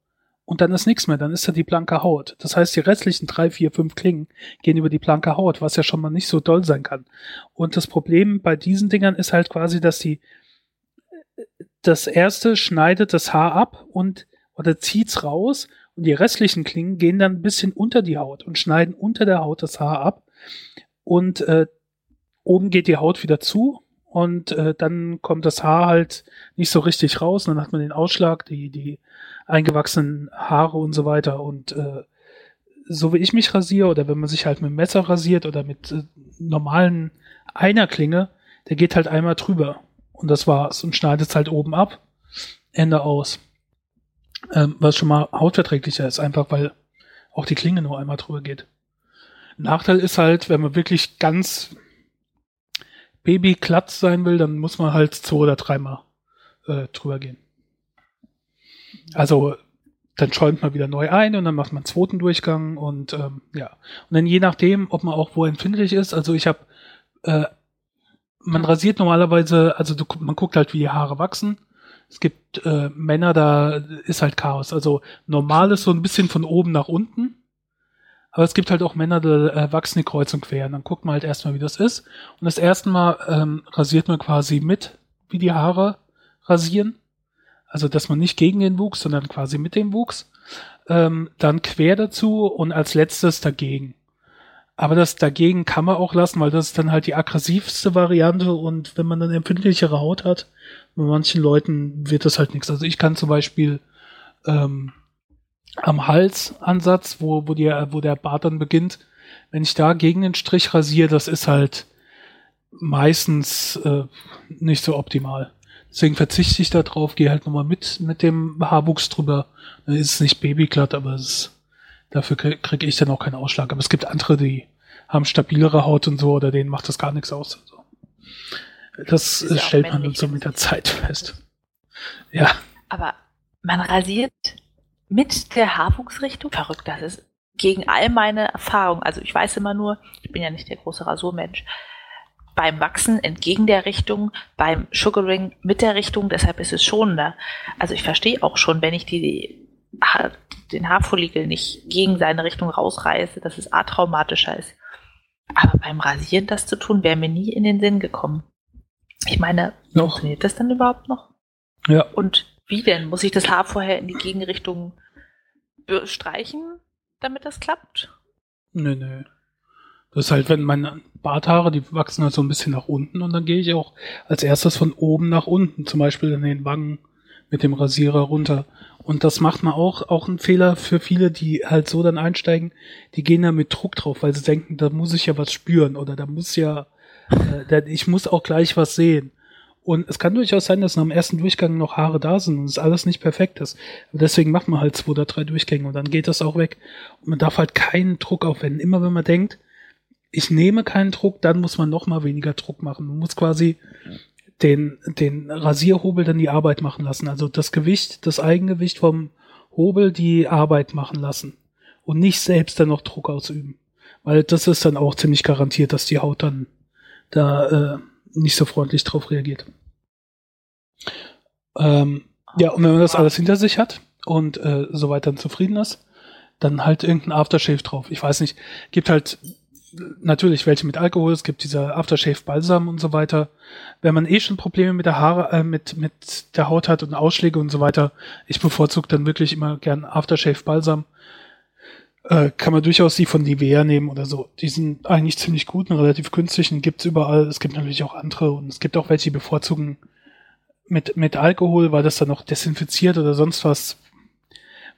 und dann ist nichts mehr, dann ist da die blanke Haut. Das heißt, die restlichen drei, vier, fünf Klingen gehen über die blanke Haut, was ja schon mal nicht so doll sein kann. Und das Problem bei diesen Dingern ist halt quasi, dass die das erste schneidet das Haar ab und oder zieht's raus und die restlichen Klingen gehen dann ein bisschen unter die Haut und schneiden unter der Haut das Haar ab und äh, oben geht die Haut wieder zu und äh, dann kommt das Haar halt nicht so richtig raus, dann hat man den Ausschlag, die die eingewachsenen Haare und so weiter. Und äh, so wie ich mich rasiere oder wenn man sich halt mit Messer rasiert oder mit äh, normalen Einerklinge, der geht halt einmal drüber. Und das war's und schneidet halt oben ab. Ende aus. Ähm, was schon mal hautverträglicher ist, einfach weil auch die Klinge nur einmal drüber geht. Nachteil ist halt, wenn man wirklich ganz babyglatt sein will, dann muss man halt zwei oder dreimal äh, drüber gehen. Also dann schäumt man wieder neu ein und dann macht man einen zweiten Durchgang und ähm, ja. Und dann je nachdem, ob man auch wo empfindlich ist, also ich habe, äh, man rasiert normalerweise, also du, man guckt halt, wie die Haare wachsen. Es gibt äh, Männer, da ist halt Chaos. Also normal ist so ein bisschen von oben nach unten. Aber es gibt halt auch Männer, da äh, wachsen die kreuz und quer. Und dann guckt man halt erstmal, wie das ist. Und das erste Mal ähm, rasiert man quasi mit, wie die Haare rasieren. Also, dass man nicht gegen den Wuchs, sondern quasi mit dem Wuchs. Ähm, dann quer dazu und als letztes dagegen. Aber das dagegen kann man auch lassen, weil das ist dann halt die aggressivste Variante und wenn man dann empfindlichere Haut hat, bei manchen Leuten wird das halt nichts. Also ich kann zum Beispiel ähm, am Halsansatz, wo, wo, die, wo der Bart dann beginnt, wenn ich da gegen den Strich rasiere, das ist halt meistens äh, nicht so optimal. Deswegen verzichte ich da drauf, gehe halt nochmal mit, mit dem Haarwuchs drüber. Dann ist es nicht babyglatt, aber es ist, dafür kriege ich dann auch keinen Ausschlag. Aber es gibt andere, die haben stabilere Haut und so, oder denen macht das gar nichts aus. Also, das, ja stellt man dann so mit der Zeit fest. Ja. Aber man rasiert mit der Haarwuchsrichtung. Verrückt, das ist gegen all meine Erfahrungen. Also ich weiß immer nur, ich bin ja nicht der große Rasurmensch, beim Wachsen entgegen der Richtung, beim Sugaring mit der Richtung, deshalb ist es schonender. Also ich verstehe auch schon, wenn ich die, den Haarfollikel nicht gegen seine Richtung rausreiße, dass es atraumatischer ist. Aber beim Rasieren das zu tun, wäre mir nie in den Sinn gekommen. Ich meine, noch. funktioniert das dann überhaupt noch? Ja. Und wie denn? Muss ich das Haar vorher in die Gegenrichtung streichen, damit das klappt? Nö, nö. Das ist halt, wenn meine Barthaare, die wachsen halt so ein bisschen nach unten und dann gehe ich auch als erstes von oben nach unten, zum Beispiel in den Wangen mit dem Rasierer runter. Und das macht man auch, auch ein Fehler für viele, die halt so dann einsteigen, die gehen da mit Druck drauf, weil sie denken, da muss ich ja was spüren oder da muss ja, äh, da, ich muss auch gleich was sehen. Und es kann durchaus sein, dass nach dem ersten Durchgang noch Haare da sind und es alles nicht perfekt ist. Aber deswegen macht man halt zwei oder drei Durchgänge und dann geht das auch weg. Und man darf halt keinen Druck aufwenden. Immer wenn man denkt, ich nehme keinen Druck, dann muss man noch mal weniger Druck machen. Man muss quasi den, den Rasierhobel dann die Arbeit machen lassen. Also das Gewicht, das Eigengewicht vom Hobel die Arbeit machen lassen. Und nicht selbst dann noch Druck ausüben. Weil das ist dann auch ziemlich garantiert, dass die Haut dann da äh, nicht so freundlich drauf reagiert. Ähm, ja, und wenn man das alles hinter sich hat und äh, soweit dann zufrieden ist, dann halt irgendein Aftershave drauf. Ich weiß nicht, gibt halt natürlich welche mit Alkohol, es gibt diese Aftershave Balsam und so weiter. Wenn man eh schon Probleme mit der Haare, äh, mit, mit der Haut hat und Ausschläge und so weiter, ich bevorzuge dann wirklich immer gern Aftershave Balsam. Äh, kann man durchaus die von Nivea nehmen oder so. Die sind eigentlich ziemlich gut und relativ und gibt's überall. Es gibt natürlich auch andere und es gibt auch welche, die bevorzugen mit, mit Alkohol, weil das dann noch desinfiziert oder sonst was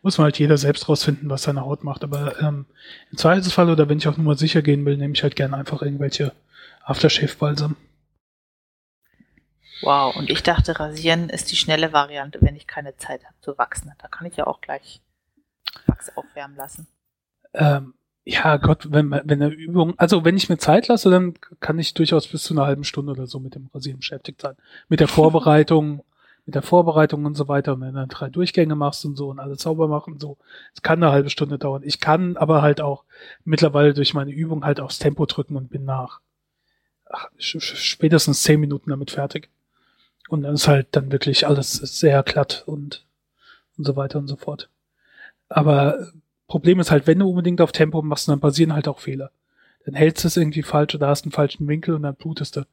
muss man halt jeder selbst rausfinden, was seine Haut macht. Aber ähm, im Zweifelsfall oder wenn ich auch nur mal sicher gehen will, nehme ich halt gerne einfach irgendwelche Aftershave-Balsam. Wow, und ich dachte, rasieren ist die schnelle Variante, wenn ich keine Zeit habe zu wachsen. Da kann ich ja auch gleich. Wachs aufwärmen lassen. Ähm, ja, Gott, wenn, wenn eine Übung, also wenn ich mir Zeit lasse, dann kann ich durchaus bis zu einer halben Stunde oder so mit dem Rasieren beschäftigt sein. Mit der Vorbereitung, [laughs] mit der Vorbereitung und so weiter. Und wenn du dann drei Durchgänge machst und so und alles sauber machen, so, es kann eine halbe Stunde dauern. Ich kann aber halt auch mittlerweile durch meine Übung halt aufs Tempo drücken und bin nach ach, spätestens zehn Minuten damit fertig. Und dann ist halt dann wirklich alles sehr glatt und, und so weiter und so fort. Aber Problem ist halt, wenn du unbedingt auf Tempo machst, dann passieren halt auch Fehler. Dann hältst du es irgendwie falsch oder hast einen falschen Winkel und dann blutest du.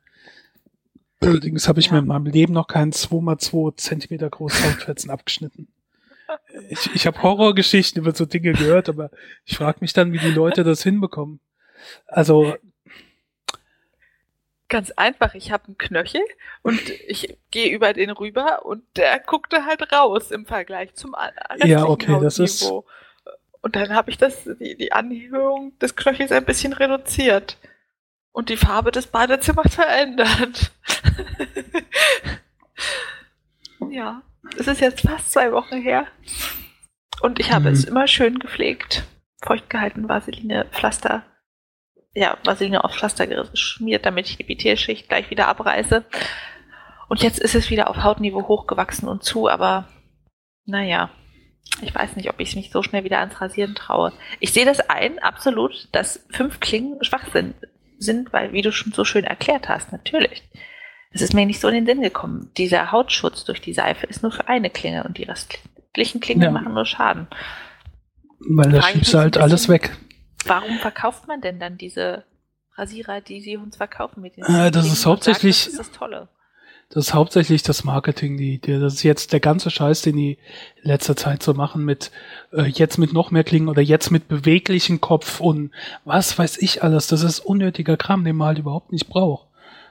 Allerdings habe ich ja. mir in meinem Leben noch keinen 2x2 Zentimeter großen Hautfetzen [laughs] abgeschnitten. Ich, ich habe Horrorgeschichten über so Dinge gehört, aber ich frage mich dann, wie die Leute das hinbekommen. Also Ganz einfach, ich habe einen Knöchel und ich gehe über den rüber und der guckte halt raus im Vergleich zum restlichen Ja, okay, das ist und dann habe ich das, die, die Anhöhung des Knöchels ein bisschen reduziert. Und die Farbe des Badezimmers verändert. [laughs] ja, es ist jetzt fast zwei Wochen her. Und ich habe mhm. es immer schön gepflegt. Feucht gehalten, Vaseline, Pflaster. Ja, Vaseline auf Pflaster geschmiert, damit ich die Epithelschicht gleich wieder abreiße. Und jetzt ist es wieder auf Hautniveau hochgewachsen und zu, aber naja, ich weiß nicht, ob ich mich so schnell wieder ans Rasieren traue. Ich sehe das ein, absolut, dass fünf Klingen Schwachsinn sind, weil, wie du schon so schön erklärt hast, natürlich. Es ist mir nicht so in den Sinn gekommen. Dieser Hautschutz durch die Seife ist nur für eine Klinge und die restlichen Klingen ja. machen nur Schaden. Weil da schiebst du halt alles weg. Warum verkauft man denn dann diese Rasierer, die sie uns verkaufen mit den äh, Das ist hauptsächlich. Sagt, das ist das Tolle. Das ist hauptsächlich das Marketing, die, die, das ist jetzt der ganze Scheiß, den die in letzter Zeit so machen mit äh, jetzt mit noch mehr Klingen oder jetzt mit beweglichen Kopf und was weiß ich alles. Das ist unnötiger Kram, den man halt überhaupt nicht braucht.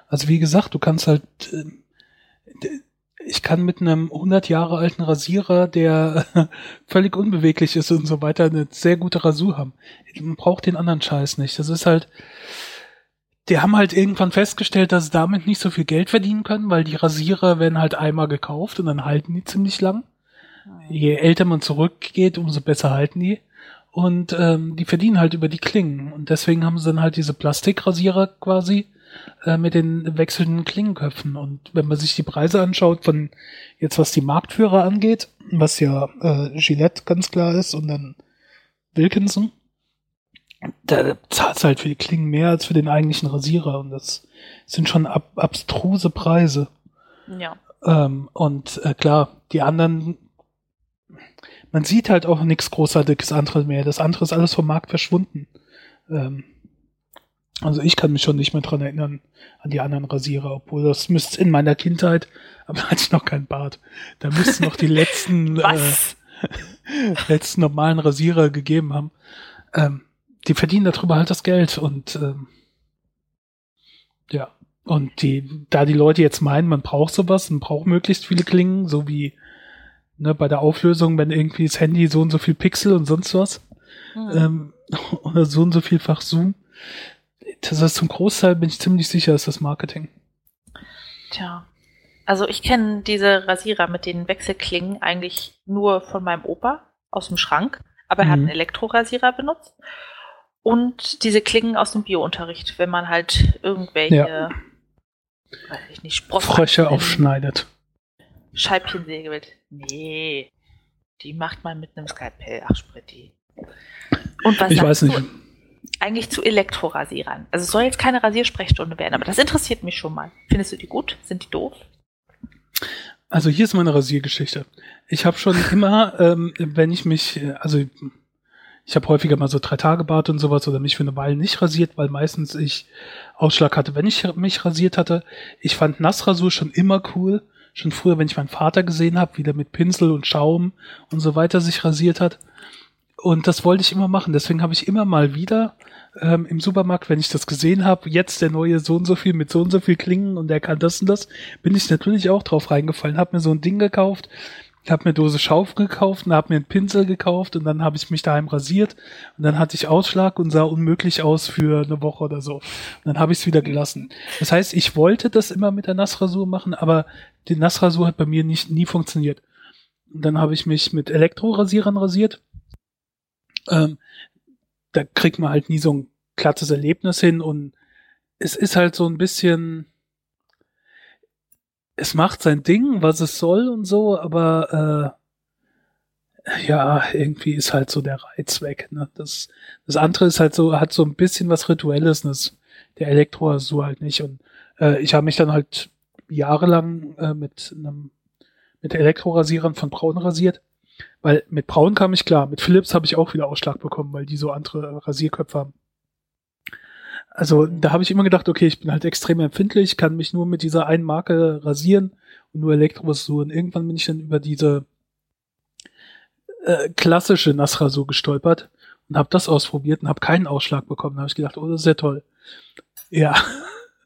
Also wie gesagt, du kannst halt, äh, ich kann mit einem 100 Jahre alten Rasierer, der [laughs] völlig unbeweglich ist und so weiter, eine sehr gute Rasur haben. Man braucht den anderen Scheiß nicht. Das ist halt, die haben halt irgendwann festgestellt, dass sie damit nicht so viel Geld verdienen können, weil die Rasierer werden halt einmal gekauft und dann halten die ziemlich lang. Je älter man zurückgeht, umso besser halten die. Und ähm, die verdienen halt über die Klingen. Und deswegen haben sie dann halt diese Plastikrasierer quasi äh, mit den wechselnden Klingenköpfen. Und wenn man sich die Preise anschaut, von jetzt was die Marktführer angeht, was ja äh, Gillette ganz klar ist und dann Wilkinson, da zahlst halt für die Klingen mehr als für den eigentlichen Rasierer und das sind schon ab abstruse Preise. Ja. Ähm, und äh, klar, die anderen, man sieht halt auch nichts Großartiges anderes mehr. Das andere ist alles vom Markt verschwunden. Ähm, also ich kann mich schon nicht mehr dran erinnern an die anderen Rasierer, obwohl das müsste in meiner Kindheit, [laughs] aber hatte ich noch keinen Bart. Da müssten noch die letzten, [laughs] äh, [laughs] letzten normalen Rasierer gegeben haben. Ähm, die verdienen darüber halt das Geld und ähm, ja. Und die, da die Leute jetzt meinen, man braucht sowas, man braucht möglichst viele Klingen, so wie ne, bei der Auflösung, wenn irgendwie das Handy so und so viel Pixel und sonst was, mhm. ähm, [laughs] oder so und so vielfach Zoom. Das ist zum Großteil, bin ich ziemlich sicher, ist das Marketing. Tja. Also ich kenne diese Rasierer mit den Wechselklingen eigentlich nur von meinem Opa aus dem Schrank, aber er mhm. hat einen Elektrorasierer benutzt und diese Klingen aus dem Biounterricht, wenn man halt irgendwelche, ja. weiß ich nicht, Sprossen Frösche aufschneidet. Scheibchen säge Nee, die macht man mit einem Skalpell. Ach, Spritti. Und was ich weiß nicht. Du eigentlich zu Elektrorasierern? Also es soll jetzt keine Rasiersprechstunde werden, aber das interessiert mich schon mal. Findest du die gut? Sind die doof? Also hier ist meine Rasiergeschichte. Ich habe schon immer, ähm, wenn ich mich, also ich habe häufiger mal so drei Tage Bart und sowas oder mich für eine Weile nicht rasiert, weil meistens ich Ausschlag hatte, wenn ich mich rasiert hatte. Ich fand Nassrasur schon immer cool. Schon früher, wenn ich meinen Vater gesehen habe, wie der mit Pinsel und Schaum und so weiter sich rasiert hat. Und das wollte ich immer machen. Deswegen habe ich immer mal wieder ähm, im Supermarkt, wenn ich das gesehen habe, jetzt der neue so und so viel mit so und so viel Klingen und er kann das und das, bin ich natürlich auch drauf reingefallen, habe mir so ein Ding gekauft, ich habe mir Dose Schauf gekauft und habe mir einen Pinsel gekauft und dann habe ich mich daheim rasiert und dann hatte ich Ausschlag und sah unmöglich aus für eine Woche oder so. Und dann habe ich es wieder gelassen. Das heißt, ich wollte das immer mit der Nassrasur machen, aber die Nassrasur hat bei mir nicht nie funktioniert. Und dann habe ich mich mit Elektrorasierern rasiert ähm, da kriegt man halt nie so ein glattes Erlebnis hin und es ist halt so ein bisschen, es macht sein Ding, was es soll und so, aber äh, ja, irgendwie ist halt so der Reiz weg. Ne? Das, das andere ist halt so, hat so ein bisschen was Rituelles, das, der Elektro so halt nicht. Und äh, ich habe mich dann halt jahrelang äh, mit einem mit Elektrorasierern von Braun rasiert. Weil mit Braun kam ich klar, mit Philips habe ich auch wieder Ausschlag bekommen, weil die so andere Rasierköpfe haben. Also da habe ich immer gedacht, okay, ich bin halt extrem empfindlich, kann mich nur mit dieser einen Marke rasieren und nur Elektrorasur. Und irgendwann bin ich dann über diese äh, klassische Nassrasur gestolpert und habe das ausprobiert und habe keinen Ausschlag bekommen. Da habe ich gedacht, oh, das ist sehr toll. Ja.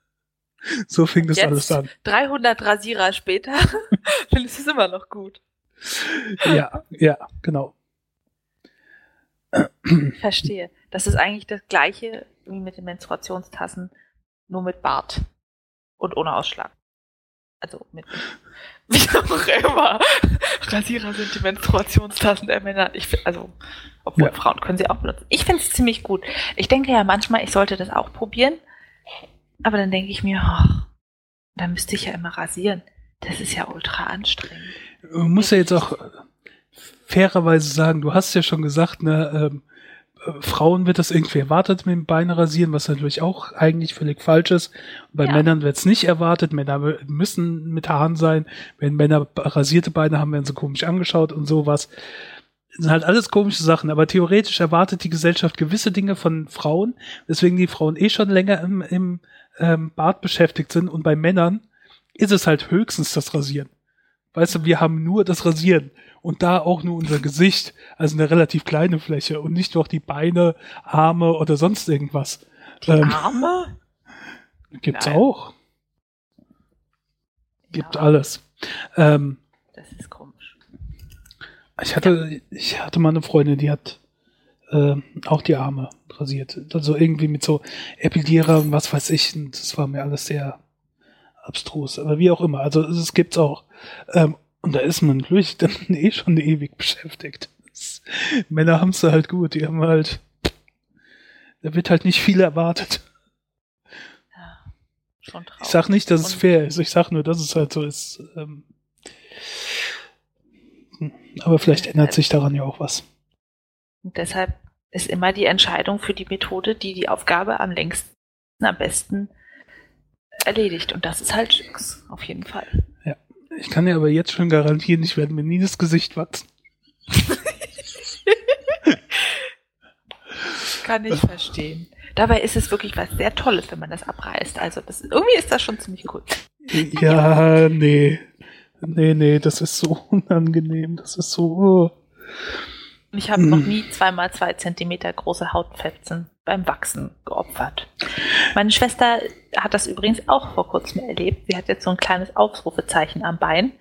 [laughs] so fing das Jetzt, alles an. 300 Rasierer später [laughs] findest du es immer noch gut. Ja, ja, genau. Verstehe. Das ist eigentlich das gleiche wie mit den Menstruationstassen, nur mit Bart und ohne Ausschlag. Also mit [laughs] wie auch immer. Rasierer sind die Menstruationstassen der Männer. Ich, also, obwohl ja. Frauen können sie auch benutzen. Ich finde es ziemlich gut. Ich denke ja manchmal, ich sollte das auch probieren. Aber dann denke ich mir, oh, dann müsste ich ja immer rasieren. Das ist ja ultra anstrengend. Man muss ja jetzt auch fairerweise sagen, du hast ja schon gesagt, ne, ähm, Frauen wird das irgendwie erwartet mit dem Bein rasieren, was natürlich auch eigentlich völlig falsch ist. Bei ja. Männern wird es nicht erwartet. Männer müssen mit Haaren sein. Wenn Männer rasierte Beine haben, werden sie komisch angeschaut und sowas. Das sind halt alles komische Sachen, aber theoretisch erwartet die Gesellschaft gewisse Dinge von Frauen, weswegen die Frauen eh schon länger im, im ähm, Bart beschäftigt sind und bei Männern ist es halt höchstens das Rasieren. Weißt du, wir haben nur das Rasieren und da auch nur unser Gesicht, also eine relativ kleine Fläche und nicht noch die Beine, Arme oder sonst irgendwas. Die ähm, Arme? Gibt's Nein. auch. Gibt ja. alles. Ähm, das ist komisch. Ich hatte, ja. ich hatte mal eine Freundin, die hat äh, auch die Arme rasiert. Also irgendwie mit so Epidierer und was weiß ich. Und das war mir alles sehr abstrus. Aber wie auch immer. Also es gibt's auch. Ähm, und da ist man natürlich [laughs] dann eh schon ewig beschäftigt. Das, Männer haben es halt gut, die haben halt, da wird halt nicht viel erwartet. Ja, schon traurig. Ich sag nicht, dass es fair ist, ich sag nur, dass es halt so ist. Ähm, aber vielleicht ändert sich daran ja auch was. Und deshalb ist immer die Entscheidung für die Methode, die die Aufgabe am längsten, am besten erledigt. Und das ist halt Schicks, auf jeden Fall. Ich kann ja aber jetzt schon garantieren, ich werde mir nie das Gesicht wachsen. [laughs] kann ich verstehen. Dabei ist es wirklich was sehr Tolles, wenn man das abreißt. Also das, irgendwie ist das schon ziemlich cool. Ja, nee. Nee, nee, das ist so unangenehm. Das ist so. Oh. Ich habe noch nie zweimal zwei Zentimeter große Hautfetzen beim Wachsen geopfert. Meine Schwester hat das übrigens auch vor kurzem erlebt. Sie hat jetzt so ein kleines Ausrufezeichen am Bein,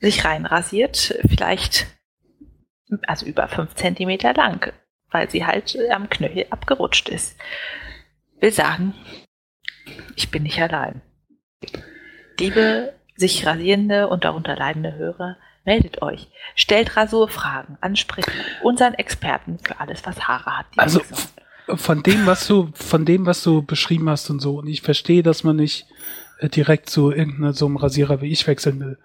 sich reinrasiert, vielleicht also über fünf Zentimeter lang, weil sie halt am Knöchel abgerutscht ist. Will sagen, ich bin nicht allein. Liebe sich rasierende und darunter leidende Hörer, Meldet euch. Stellt Rasurfragen, ansprechen unseren Experten für alles, was Haare hat. Also von dem, was du, von dem, was du beschrieben hast und so, und ich verstehe, dass man nicht äh, direkt zu irgendeinem so einem Rasierer wie ich wechseln will.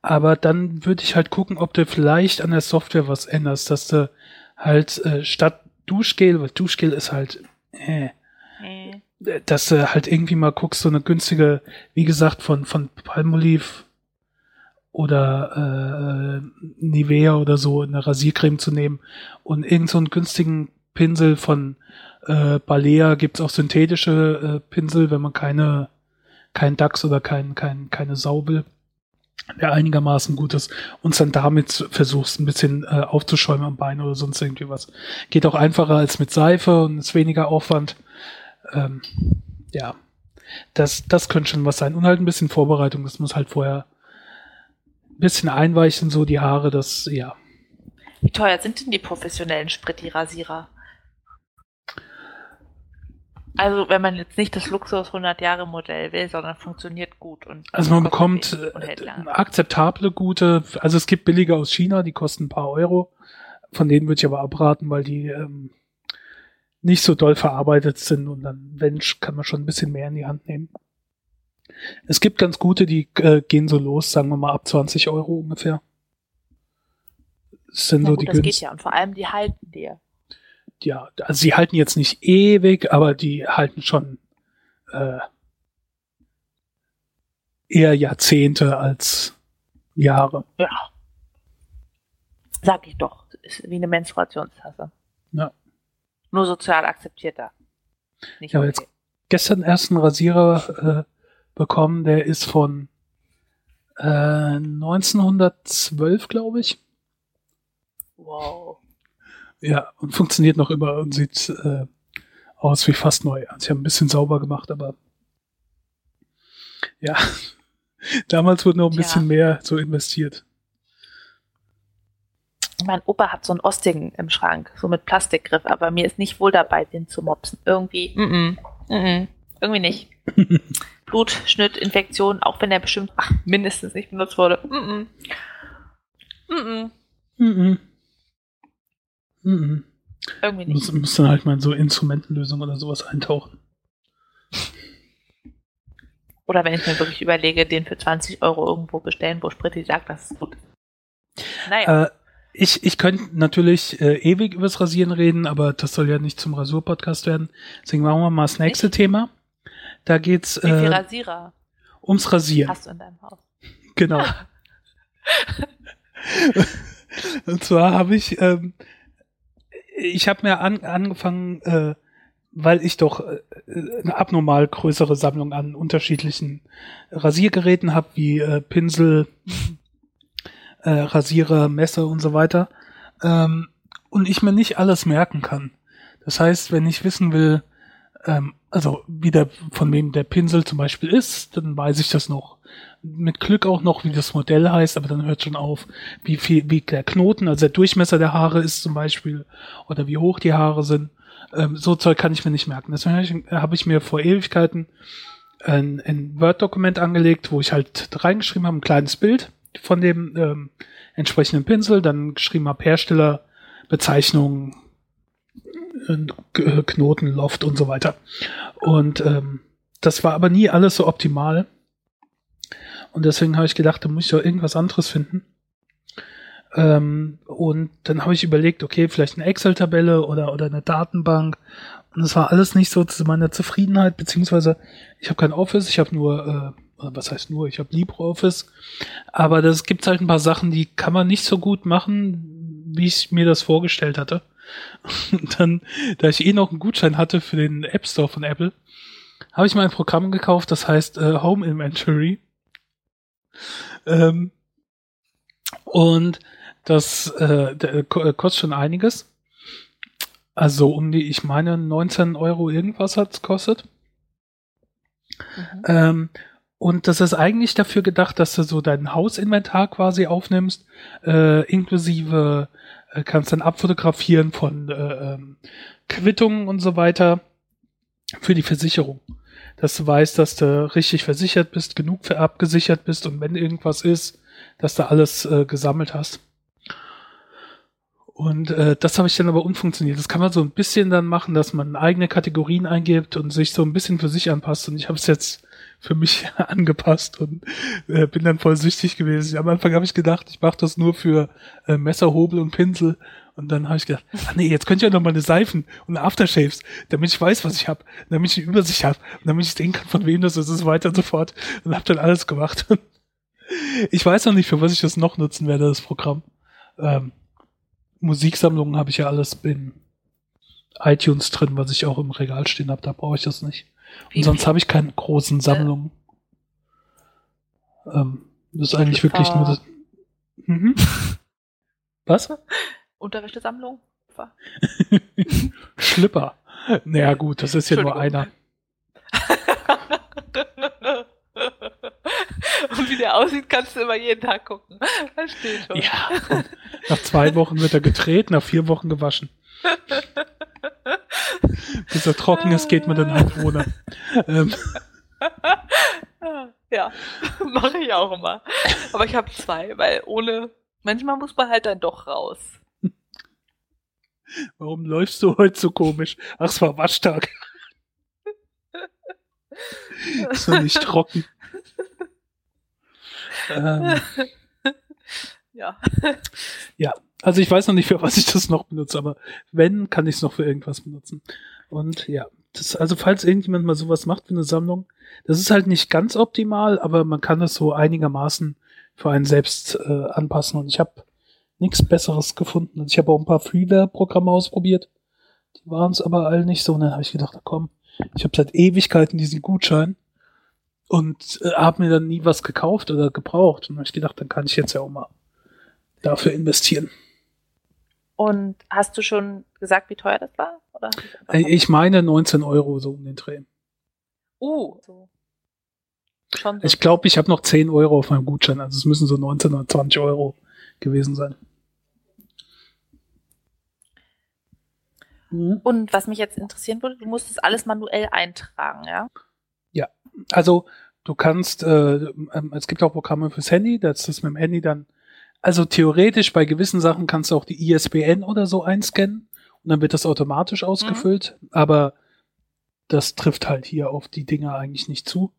Aber dann würde ich halt gucken, ob du vielleicht an der Software was änderst, dass du halt äh, statt Duschgel, weil Duschgel ist halt, äh, äh. dass du halt irgendwie mal guckst, so eine günstige, wie gesagt, von, von Palmolive oder äh, Nivea oder so eine Rasiercreme zu nehmen und irgend so einen günstigen Pinsel von äh, Balea gibt's auch synthetische äh, Pinsel, wenn man keine kein Dachs oder kein, kein, keine Sau will, der einigermaßen gut ist und dann damit versuchst ein bisschen äh, aufzuschäumen am Bein oder sonst irgendwie was. Geht auch einfacher als mit Seife und ist weniger Aufwand. Ähm, ja, das, das könnte schon was sein. Und halt ein bisschen Vorbereitung, das muss halt vorher bisschen einweichen, so die Haare, das, ja. Wie teuer sind denn die professionellen Spritti-Rasierer? Also, wenn man jetzt nicht das Luxus 100 Jahre Modell will, sondern funktioniert gut und. Also, man bekommt äh, akzeptable, gute, also es gibt billige aus China, die kosten ein paar Euro. Von denen würde ich aber abraten, weil die ähm, nicht so doll verarbeitet sind und dann, wenn, kann man schon ein bisschen mehr in die Hand nehmen. Es gibt ganz gute, die äh, gehen so los, sagen wir mal ab 20 Euro ungefähr. Das sind Na so gut, die das geht ja und vor allem die halten dir. Ja, also sie halten jetzt nicht ewig, aber die halten schon äh, eher Jahrzehnte als Jahre. Ja. Sag ich doch, ist wie eine Menstruationstasse. Ja. Nur sozial akzeptierter. Nicht ich okay. jetzt gestern erst einen Rasierer äh, bekommen, der ist von äh, 1912, glaube ich. Wow. Ja, und funktioniert noch immer und sieht äh, aus wie fast neu. Also ich habe ein bisschen sauber gemacht, aber ja, [laughs] damals wurde noch ein ja. bisschen mehr so investiert. Mein Opa hat so einen Ostigen im Schrank, so mit Plastikgriff, aber mir ist nicht wohl dabei, den zu mopsen. Irgendwie, mm -mm, mm irgendwie nicht. [laughs] Blutschnitt, Infektion, auch wenn der bestimmt ach, mindestens nicht benutzt wurde. Mm -mm. Mm -mm. Irgendwie nicht. Muss, muss dann halt mal in so Instrumentenlösung oder sowas eintauchen. Oder wenn ich mir wirklich überlege, den für 20 Euro irgendwo bestellen, wo Spritti sagt, das ist gut. Naja. Äh, ich, ich könnte natürlich äh, ewig übers Rasieren reden, aber das soll ja nicht zum Rasur-Podcast werden. Deswegen machen wir mal das nächste ich? Thema. Da geht's Wie viel äh, Rasierer? ums Rasieren. Hast du in deinem Haus? Genau. [laughs] Und zwar habe ich, ähm, ich habe mir an, angefangen, äh, weil ich doch äh, eine abnormal größere Sammlung an unterschiedlichen Rasiergeräten habe, wie äh, Pinsel, [laughs] äh, Rasierer, Messer und so weiter. Ähm, und ich mir nicht alles merken kann. Das heißt, wenn ich wissen will, ähm, also wie der, von wem der Pinsel zum Beispiel ist, dann weiß ich das noch. Mit Glück auch noch, wie das Modell heißt, aber dann hört schon auf, wie viel, wie der Knoten, also der Durchmesser der Haare ist zum Beispiel, oder wie hoch die Haare sind. Ähm, so Zeug kann ich mir nicht merken. Deswegen habe ich, hab ich mir vor Ewigkeiten ein, ein Word-Dokument angelegt, wo ich halt reingeschrieben habe, ein kleines Bild von dem ähm, entsprechenden Pinsel, dann geschrieben habe Hersteller, Bezeichnung, Knoten, Loft und so weiter. Und ähm, das war aber nie alles so optimal. Und deswegen habe ich gedacht, da muss ich doch irgendwas anderes finden. Ähm, und dann habe ich überlegt, okay, vielleicht eine Excel-Tabelle oder, oder eine Datenbank. Und das war alles nicht so zu meiner Zufriedenheit, beziehungsweise ich habe kein Office, ich habe nur, äh, was heißt nur, ich habe LibreOffice. Aber das gibt halt ein paar Sachen, die kann man nicht so gut machen, wie ich mir das vorgestellt hatte. [laughs] Und dann, da ich eh noch einen Gutschein hatte für den App Store von Apple, habe ich mal ein Programm gekauft, das heißt äh, Home Inventory. Ähm, und das äh, der, äh, kostet schon einiges. Also um die, ich meine, 19 Euro irgendwas hat es kostet. Mhm. Ähm, und das ist eigentlich dafür gedacht, dass du so dein Hausinventar quasi aufnimmst, äh, inklusive äh, kannst dann abfotografieren von äh, ähm, Quittungen und so weiter für die Versicherung. Dass du weißt, dass du richtig versichert bist, genug für abgesichert bist und wenn irgendwas ist, dass du alles äh, gesammelt hast. Und äh, das habe ich dann aber unfunktioniert. Das kann man so ein bisschen dann machen, dass man eigene Kategorien eingibt und sich so ein bisschen für sich anpasst. Und ich habe es jetzt für mich [laughs] angepasst und äh, bin dann voll süchtig gewesen. Am Anfang habe ich gedacht, ich mache das nur für äh, Messer, Hobel und Pinsel. Und dann habe ich gedacht, ach nee, jetzt könnte ich ja noch mal eine Seifen und Aftershaves, damit ich weiß, was ich habe, damit ich eine Übersicht habe, damit ich sehen kann, von wem das ist, und so weiter und so fort. Und habe dann alles gemacht. [laughs] ich weiß noch nicht, für was ich das noch nutzen werde, das Programm. Ähm, Musiksammlungen habe ich ja alles in iTunes drin, was ich auch im Regal stehen habe, da brauche ich das nicht. Und sonst habe ich keine großen Sammlungen. Ähm, das ist eigentlich Schlipper. wirklich nur das. Mhm. [laughs] Was? Unterwäschesammlung? [laughs] Schlipper. Naja, gut, das ist ja nur einer. [laughs] Und wie der aussieht, kannst du immer jeden Tag gucken. Das steht schon. Ja. Nach zwei Wochen wird er gedreht, nach vier Wochen gewaschen. Bis er trocken ist, geht man dann halt ohne. Ähm. [laughs] Ja, [laughs] mache ich auch immer. Aber ich habe zwei, weil ohne, manchmal muss man halt dann doch raus. [laughs] Warum läufst du heute so komisch? Ach, es war Waschtag. ist noch nicht trocken. ähm, Ja. ja, also ich weiß noch nicht, für was ich das noch benutze, aber wenn, kann ich es noch für irgendwas benutzen. Und ja, das, also falls irgendjemand mal sowas macht für eine Sammlung, das ist halt nicht ganz optimal, aber man kann das so einigermaßen für einen selbst äh, anpassen. Und ich habe nichts Besseres gefunden. Und ich habe auch ein paar Freeware-Programme ausprobiert. Die waren es aber alle nicht so. Und dann habe ich gedacht, na komm, ich habe seit Ewigkeiten diesen Gutschein und äh, habe mir dann nie was gekauft oder gebraucht. Und dann habe ich gedacht, dann kann ich jetzt ja auch mal dafür investieren. Und hast du schon gesagt, wie teuer das war? Oder? Äh, Ich meine 19 Euro so um den Dreh. Uh, so. Schon so. Ich glaube, ich habe noch 10 Euro auf meinem Gutschein. Also es müssen so 19 oder 20 Euro gewesen sein. Mhm. Und was mich jetzt interessieren würde, du musst das alles manuell eintragen, ja? Also du kannst, äh, ähm, es gibt auch Programme fürs Handy, das ist mit dem Handy dann, also theoretisch bei gewissen Sachen kannst du auch die ISBN oder so einscannen und dann wird das automatisch ausgefüllt, aber das trifft halt hier auf die Dinger eigentlich nicht zu.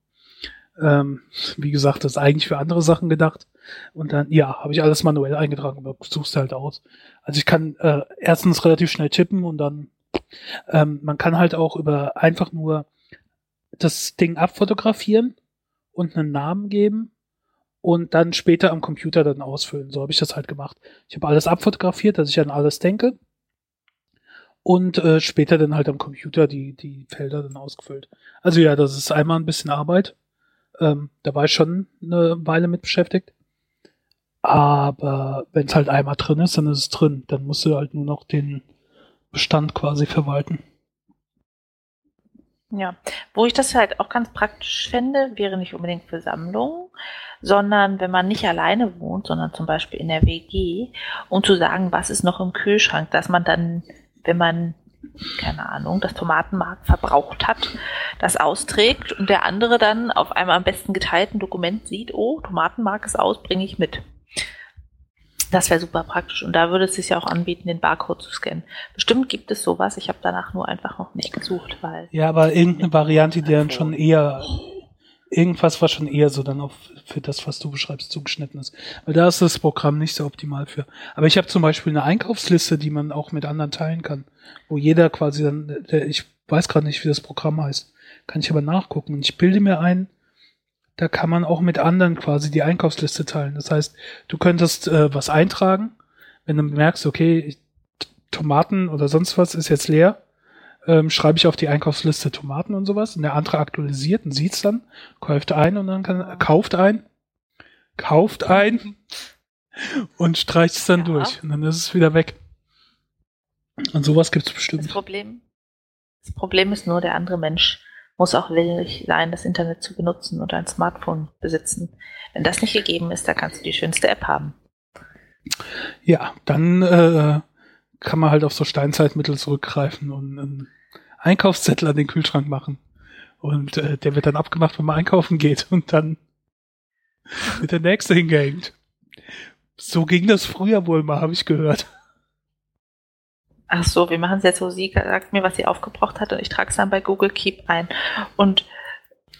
Ähm, wie gesagt, das ist eigentlich für andere Sachen gedacht. Und dann, ja, habe ich alles manuell eingetragen, aber suchst halt aus. Also ich kann äh, erstens relativ schnell tippen und dann, ähm, man kann halt auch über einfach nur das Ding abfotografieren und einen Namen geben und dann später am Computer dann ausfüllen. So habe ich das halt gemacht. Ich habe alles abfotografiert, dass ich an alles denke und äh, später dann halt am Computer die, die Felder dann ausgefüllt. Also ja, das ist einmal ein bisschen Arbeit. Ähm, da war ich schon eine Weile mit beschäftigt. Aber wenn es halt einmal drin ist, dann ist es drin. Dann musst du halt nur noch den Bestand quasi verwalten. Ja, wo ich das halt auch ganz praktisch fände, wäre nicht unbedingt für Sammlungen, sondern wenn man nicht alleine wohnt, sondern zum Beispiel in der WG, um zu sagen, was ist noch im Kühlschrank, dass man dann, wenn man, keine Ahnung, das Tomatenmark verbraucht hat, das austrägt und der andere dann auf einem am besten geteilten Dokument sieht, oh, Tomatenmark ist aus, bringe ich mit. Das wäre super praktisch. Und da würde es sich ja auch anbieten, den Barcode zu scannen. Bestimmt gibt es sowas. Ich habe danach nur einfach noch nicht gesucht, weil. Ja, aber irgendeine Variante, die dann schon eher, irgendwas, was schon eher so dann auf für das, was du beschreibst, zugeschnitten ist. Weil da ist das Programm nicht so optimal für. Aber ich habe zum Beispiel eine Einkaufsliste, die man auch mit anderen teilen kann, wo jeder quasi dann, der, ich weiß gerade nicht, wie das Programm heißt, kann ich aber nachgucken. Und ich bilde mir ein, da kann man auch mit anderen quasi die Einkaufsliste teilen. Das heißt, du könntest äh, was eintragen, wenn du merkst, okay, Tomaten oder sonst was ist jetzt leer, ähm, schreibe ich auf die Einkaufsliste Tomaten und sowas und der andere aktualisiert und sieht's dann, kauft ein und dann kann, kauft ein, kauft ein [laughs] und streicht es dann Ja. durch und dann ist es wieder weg. Und sowas gibt's Das bestimmt. Problem, das Problem ist nur, der andere Mensch muss auch willig sein, das Internet zu benutzen und ein Smartphone besitzen. Wenn das nicht gegeben ist, dann kannst du die schönste App haben. Ja, dann äh, kann man halt auf so Steinzeitmittel zurückgreifen und einen Einkaufszettel an den Kühlschrank machen. Und äh, der wird dann abgemacht, wenn man einkaufen geht. Und dann wird der nächste hingehängt. So ging das früher wohl mal, habe ich gehört. Ach so, wir machen es jetzt so, sie sagt mir, was sie aufgebraucht hat und ich trage es dann bei Google Keep ein. Und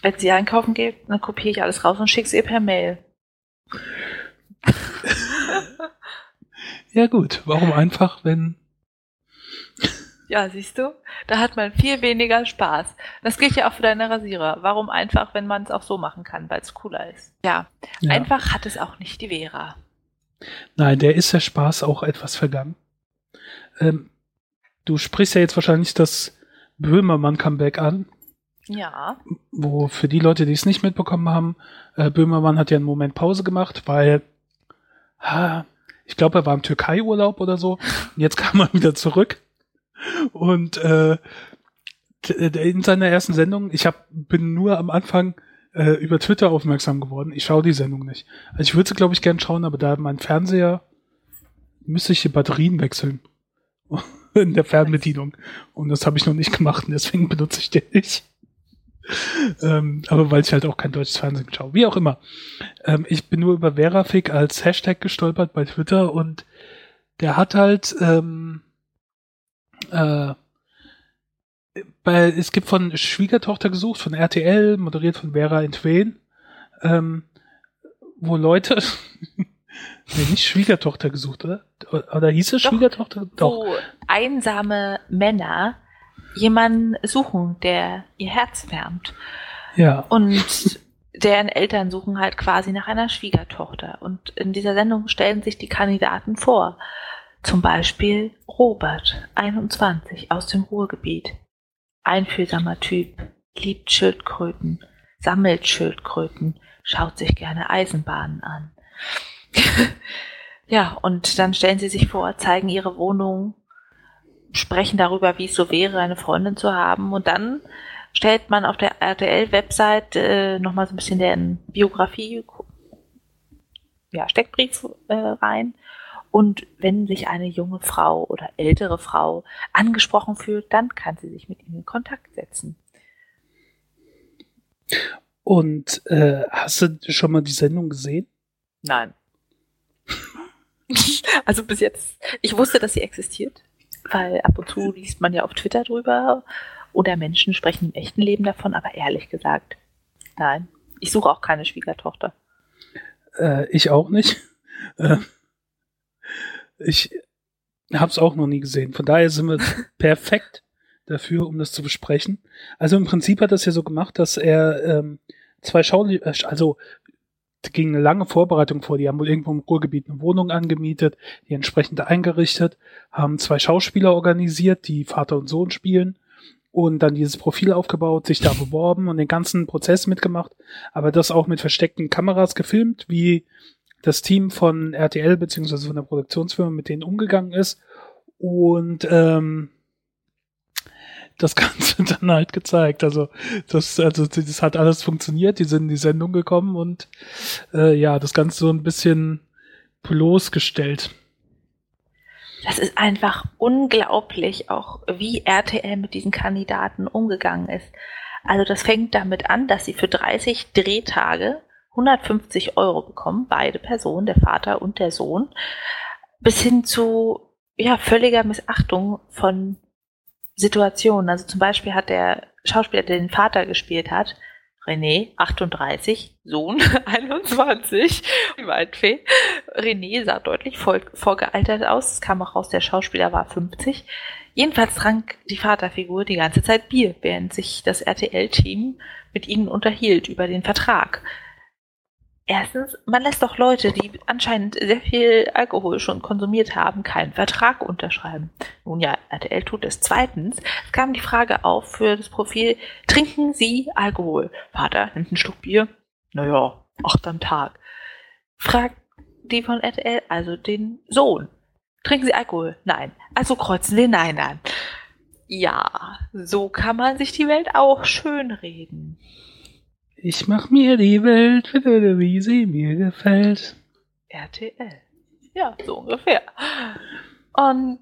wenn sie einkaufen geht, dann kopiere ich alles raus und schicke es ihr per Mail. [laughs] Ja gut, warum einfach, wenn... Ja, siehst du, da hat man viel weniger Spaß. Das gilt ja auch für deine Rasierer. Warum einfach, wenn man es auch so machen kann, weil es cooler ist? Ja, Ja. einfach hat es auch nicht die Vera. Nein, der ist der Spaß auch etwas vergangen. Ähm, du sprichst ja jetzt wahrscheinlich das Böhmermann-Comeback an. Ja, wo für die Leute, die es nicht mitbekommen haben, äh, Böhmermann hat ja einen Moment Pause gemacht, weil ha, ich glaube, er war im Türkei-Urlaub oder so. Und jetzt [laughs] kam er wieder zurück. Und äh, in seiner ersten Sendung, ich hab, bin nur am Anfang äh, über Twitter aufmerksam geworden. Ich schaue die Sendung nicht. Also ich würde sie, glaube ich, gern schauen, aber da mein Fernseher müsste ich die Batterien wechseln. [laughs] In der Fernbedienung. Und das habe ich noch nicht gemacht und deswegen benutze ich den nicht. Ähm, aber weil ich halt auch kein deutsches Fernsehen schaue. Wie auch immer. Ähm, ich bin nur über Verafik als Hashtag gestolpert bei Twitter und der hat halt ähm, äh, bei, es gibt von Schwiegertochter gesucht, von RTL, moderiert von Vera Entwen, ähm, wo Leute, [laughs] nee, nicht Schwiegertochter gesucht, oder? Oder hieß es Doch, Schwiegertochter? Doch. Wo einsame Männer jemanden suchen, der ihr Herz wärmt. Ja. Und deren Eltern suchen halt quasi nach einer Schwiegertochter. Und in dieser Sendung stellen sich die Kandidaten vor. Zum Beispiel Robert, 21, aus dem Ruhrgebiet. Einfühlsamer Typ, liebt Schildkröten, sammelt Schildkröten, schaut sich gerne Eisenbahnen an. [laughs] ja, und dann stellen sie sich vor, zeigen ihre Wohnung, sprechen darüber, wie es so wäre, eine Freundin zu haben. Und dann stellt man auf der RTL-Website äh, nochmal so ein bisschen deren Biografie, ja, Steckbrief äh, rein. Und wenn sich eine junge Frau oder ältere Frau angesprochen fühlt, dann kann sie sich mit ihnen in Kontakt setzen. Und äh, hast du schon mal die Sendung gesehen? Nein. [laughs] also bis jetzt, ich wusste, dass sie existiert, weil ab und zu liest man ja auf Twitter drüber oder Menschen sprechen im echten Leben davon, aber ehrlich gesagt, nein. Ich suche auch keine Schwiegertochter. Äh, ich auch nicht. Äh, ich habe es auch noch nie gesehen. Von daher sind wir [laughs] perfekt dafür, um das zu besprechen. Also im Prinzip hat er es ja so gemacht, dass er ähm, zwei Schau äh, also ging eine lange Vorbereitung vor. Die haben wohl irgendwo im Ruhrgebiet eine Wohnung angemietet, die entsprechend eingerichtet, haben zwei Schauspieler organisiert, die Vater und Sohn spielen und dann dieses Profil aufgebaut, sich da beworben und den ganzen Prozess mitgemacht, aber das auch mit versteckten Kameras gefilmt, wie das Team von RTL beziehungsweise von der Produktionsfirma mit denen umgegangen ist und ähm, das [laughs] Ganze dann halt gezeigt. Also das, also das hat alles funktioniert, die sind in die Sendung gekommen und äh, ja, das Ganze so ein bisschen bloßgestellt. Das ist einfach unglaublich, auch wie RTL mit diesen Kandidaten umgegangen ist. Also das fängt damit an, dass sie für 30 Drehtage 150 Euro bekommen, beide Personen, der Vater und der Sohn, bis hin zu ja, völliger Missachtung von Situationen. Also zum Beispiel hat der Schauspieler, der den Vater gespielt hat, René, 38, Sohn, [laughs] 21, Waldfee. René sah deutlich voll, vorgealtert aus. Es kam auch raus, der Schauspieler war 50. Jedenfalls trank die Vaterfigur die ganze Zeit Bier, während sich das RTL-Team mit ihnen unterhielt über den Vertrag. Erstens, man lässt doch Leute, die anscheinend sehr viel Alkohol schon konsumiert haben, keinen Vertrag unterschreiben. Nun ja, RTL tut es. Zweitens, es kam die Frage auf für das Profil, trinken Sie Alkohol? Vater nimmt einen Schluck Bier. Naja, acht am Tag. Fragt die von RTL, also den Sohn. Trinken Sie Alkohol? Nein. Also kreuzen wir Nein an. Ja, so kann man sich die Welt auch schön reden. Ich mach mir die Welt, [laughs] wie sie mir gefällt. RTL. Ja, so ungefähr. Und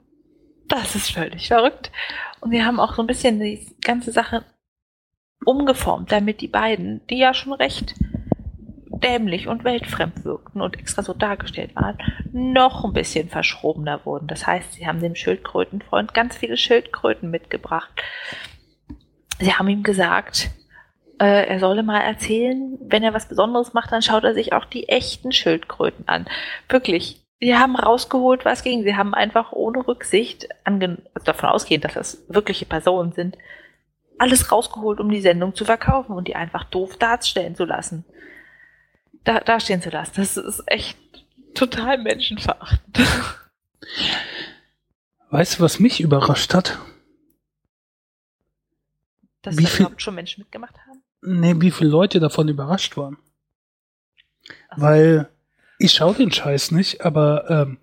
das ist völlig verrückt. Und wir haben auch so ein bisschen die ganze Sache umgeformt, damit die beiden, die ja schon recht dämlich und weltfremd wirkten und extra so dargestellt waren, noch ein bisschen verschrobener wurden. Das heißt, sie haben dem Schildkrötenfreund ganz viele Schildkröten mitgebracht. Sie haben ihm gesagt, äh, er solle mal erzählen, wenn er was Besonderes macht, dann schaut er sich auch die echten Schildkröten an. Wirklich. Sie haben rausgeholt, was ging. Sie haben einfach ohne Rücksicht, davon ausgehend, dass das wirkliche Personen sind, alles rausgeholt, um die Sendung zu verkaufen und die einfach doof darstellen zu lassen. Da, dastehen zu lassen. Das ist echt total menschenverachtend. Weißt du, was mich überrascht hat? Dass Wie da überhaupt schon Menschen mitgemacht haben? Nee, wie viele Leute davon überrascht waren. So. Weil ich schaue den Scheiß nicht, aber ähm,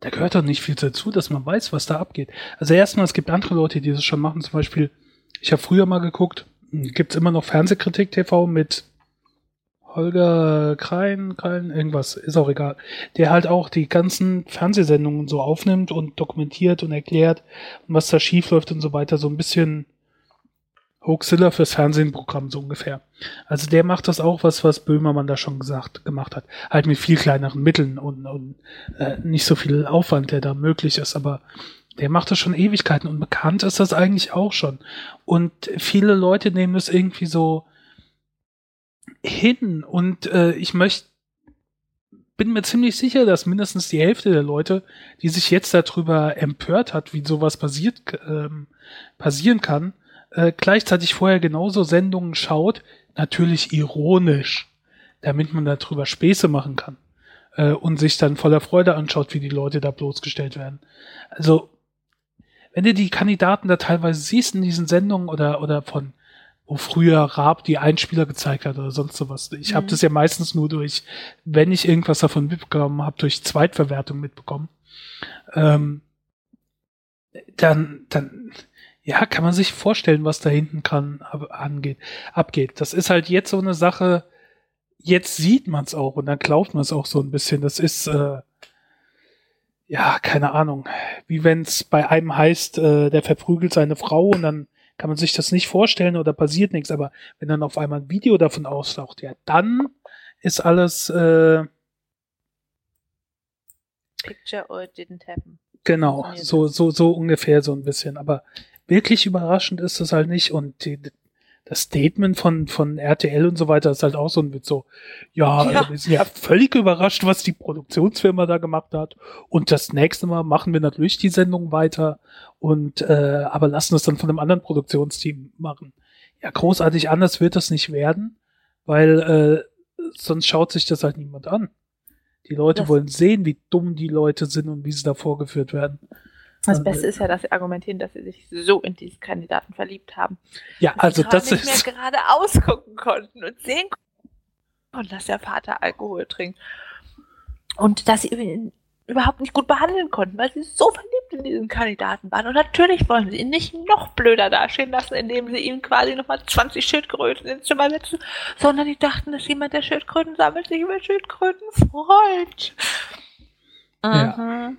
da gehört doch nicht viel dazu, dass man weiß, was da abgeht. Also erstmal, es gibt andere Leute, die das schon machen. Zum Beispiel, ich habe früher mal geguckt, gibt's immer noch Fernsehkritik TV mit Holger Krein, Krein, irgendwas, ist auch egal. Der halt auch die ganzen Fernsehsendungen so aufnimmt und dokumentiert und erklärt, was da schief läuft und so weiter. So ein bisschen Hoaxilla fürs Fernsehprogramm so ungefähr. Also der macht das auch was, was Böhmermann da schon gesagt, gemacht hat. Halt mit viel kleineren Mitteln und, und äh, nicht so viel Aufwand, der da möglich ist, aber der macht das schon Ewigkeiten und bekannt ist das eigentlich auch schon. Und viele Leute nehmen das irgendwie so hin und äh, ich möchte bin mir ziemlich sicher, dass mindestens die Hälfte der Leute, die sich jetzt darüber empört hat, wie sowas passiert, ähm, passieren kann, äh, gleichzeitig vorher genauso Sendungen schaut, natürlich ironisch, damit man darüber Späße machen kann äh, und sich dann voller Freude anschaut, wie die Leute da bloßgestellt werden. Also, wenn du die Kandidaten da teilweise siehst in diesen Sendungen oder, oder von wo früher Raab die Einspieler gezeigt hat oder sonst sowas. Ich mhm. habe das ja meistens nur durch, wenn ich irgendwas davon mitbekommen habe, durch Zweitverwertung mitbekommen. Ähm, dann, dann, ja, kann man sich vorstellen, was da hinten kann, ab, angeht, abgeht. Das ist halt jetzt so eine Sache, jetzt sieht man es auch und dann glaubt man es auch so ein bisschen. Das ist, äh, ja, keine Ahnung, wie wenn es bei einem heißt, äh, der verprügelt seine Frau und dann kann man sich das nicht vorstellen oder passiert nichts. Aber wenn dann auf einmal ein Video davon austaucht, ja, dann ist alles äh, Picture or it didn't happen. Genau, so, so, so ungefähr so ein bisschen. Aber wirklich überraschend ist das halt nicht. Und die, das Statement von, von RTL und so weiter ist halt auch so ein Witz so, ja, ja. wir sind ja völlig überrascht, was die Produktionsfirma da gemacht hat. Und das nächste Mal machen wir natürlich die Sendung weiter und äh, aber lassen es dann von einem anderen Produktionsteam machen. Ja, großartig anders wird das nicht werden, weil äh, sonst schaut sich das halt niemand an. Die Leute das wollen sehen, wie dumm die Leute sind und wie sie da vorgeführt werden. Das äh, Beste ist ja, dass sie argumentieren, dass sie sich so in diesen Kandidaten verliebt haben. Ja, also das nicht ist. mehr gerade ausgucken konnten und sehen konnten, dass der Vater Alkohol trinkt. Und dass sie ihn überhaupt nicht gut behandeln konnten, weil sie so verliebt in diesen Kandidaten waren. Und natürlich wollen sie ihn nicht noch blöder dastehen lassen, indem sie ihm quasi nochmal 20 Schildkröten ins Zimmer setzen, sondern die dachten, dass jemand, der Schildkröten sammelt, sich über Schildkröten freut. Ja.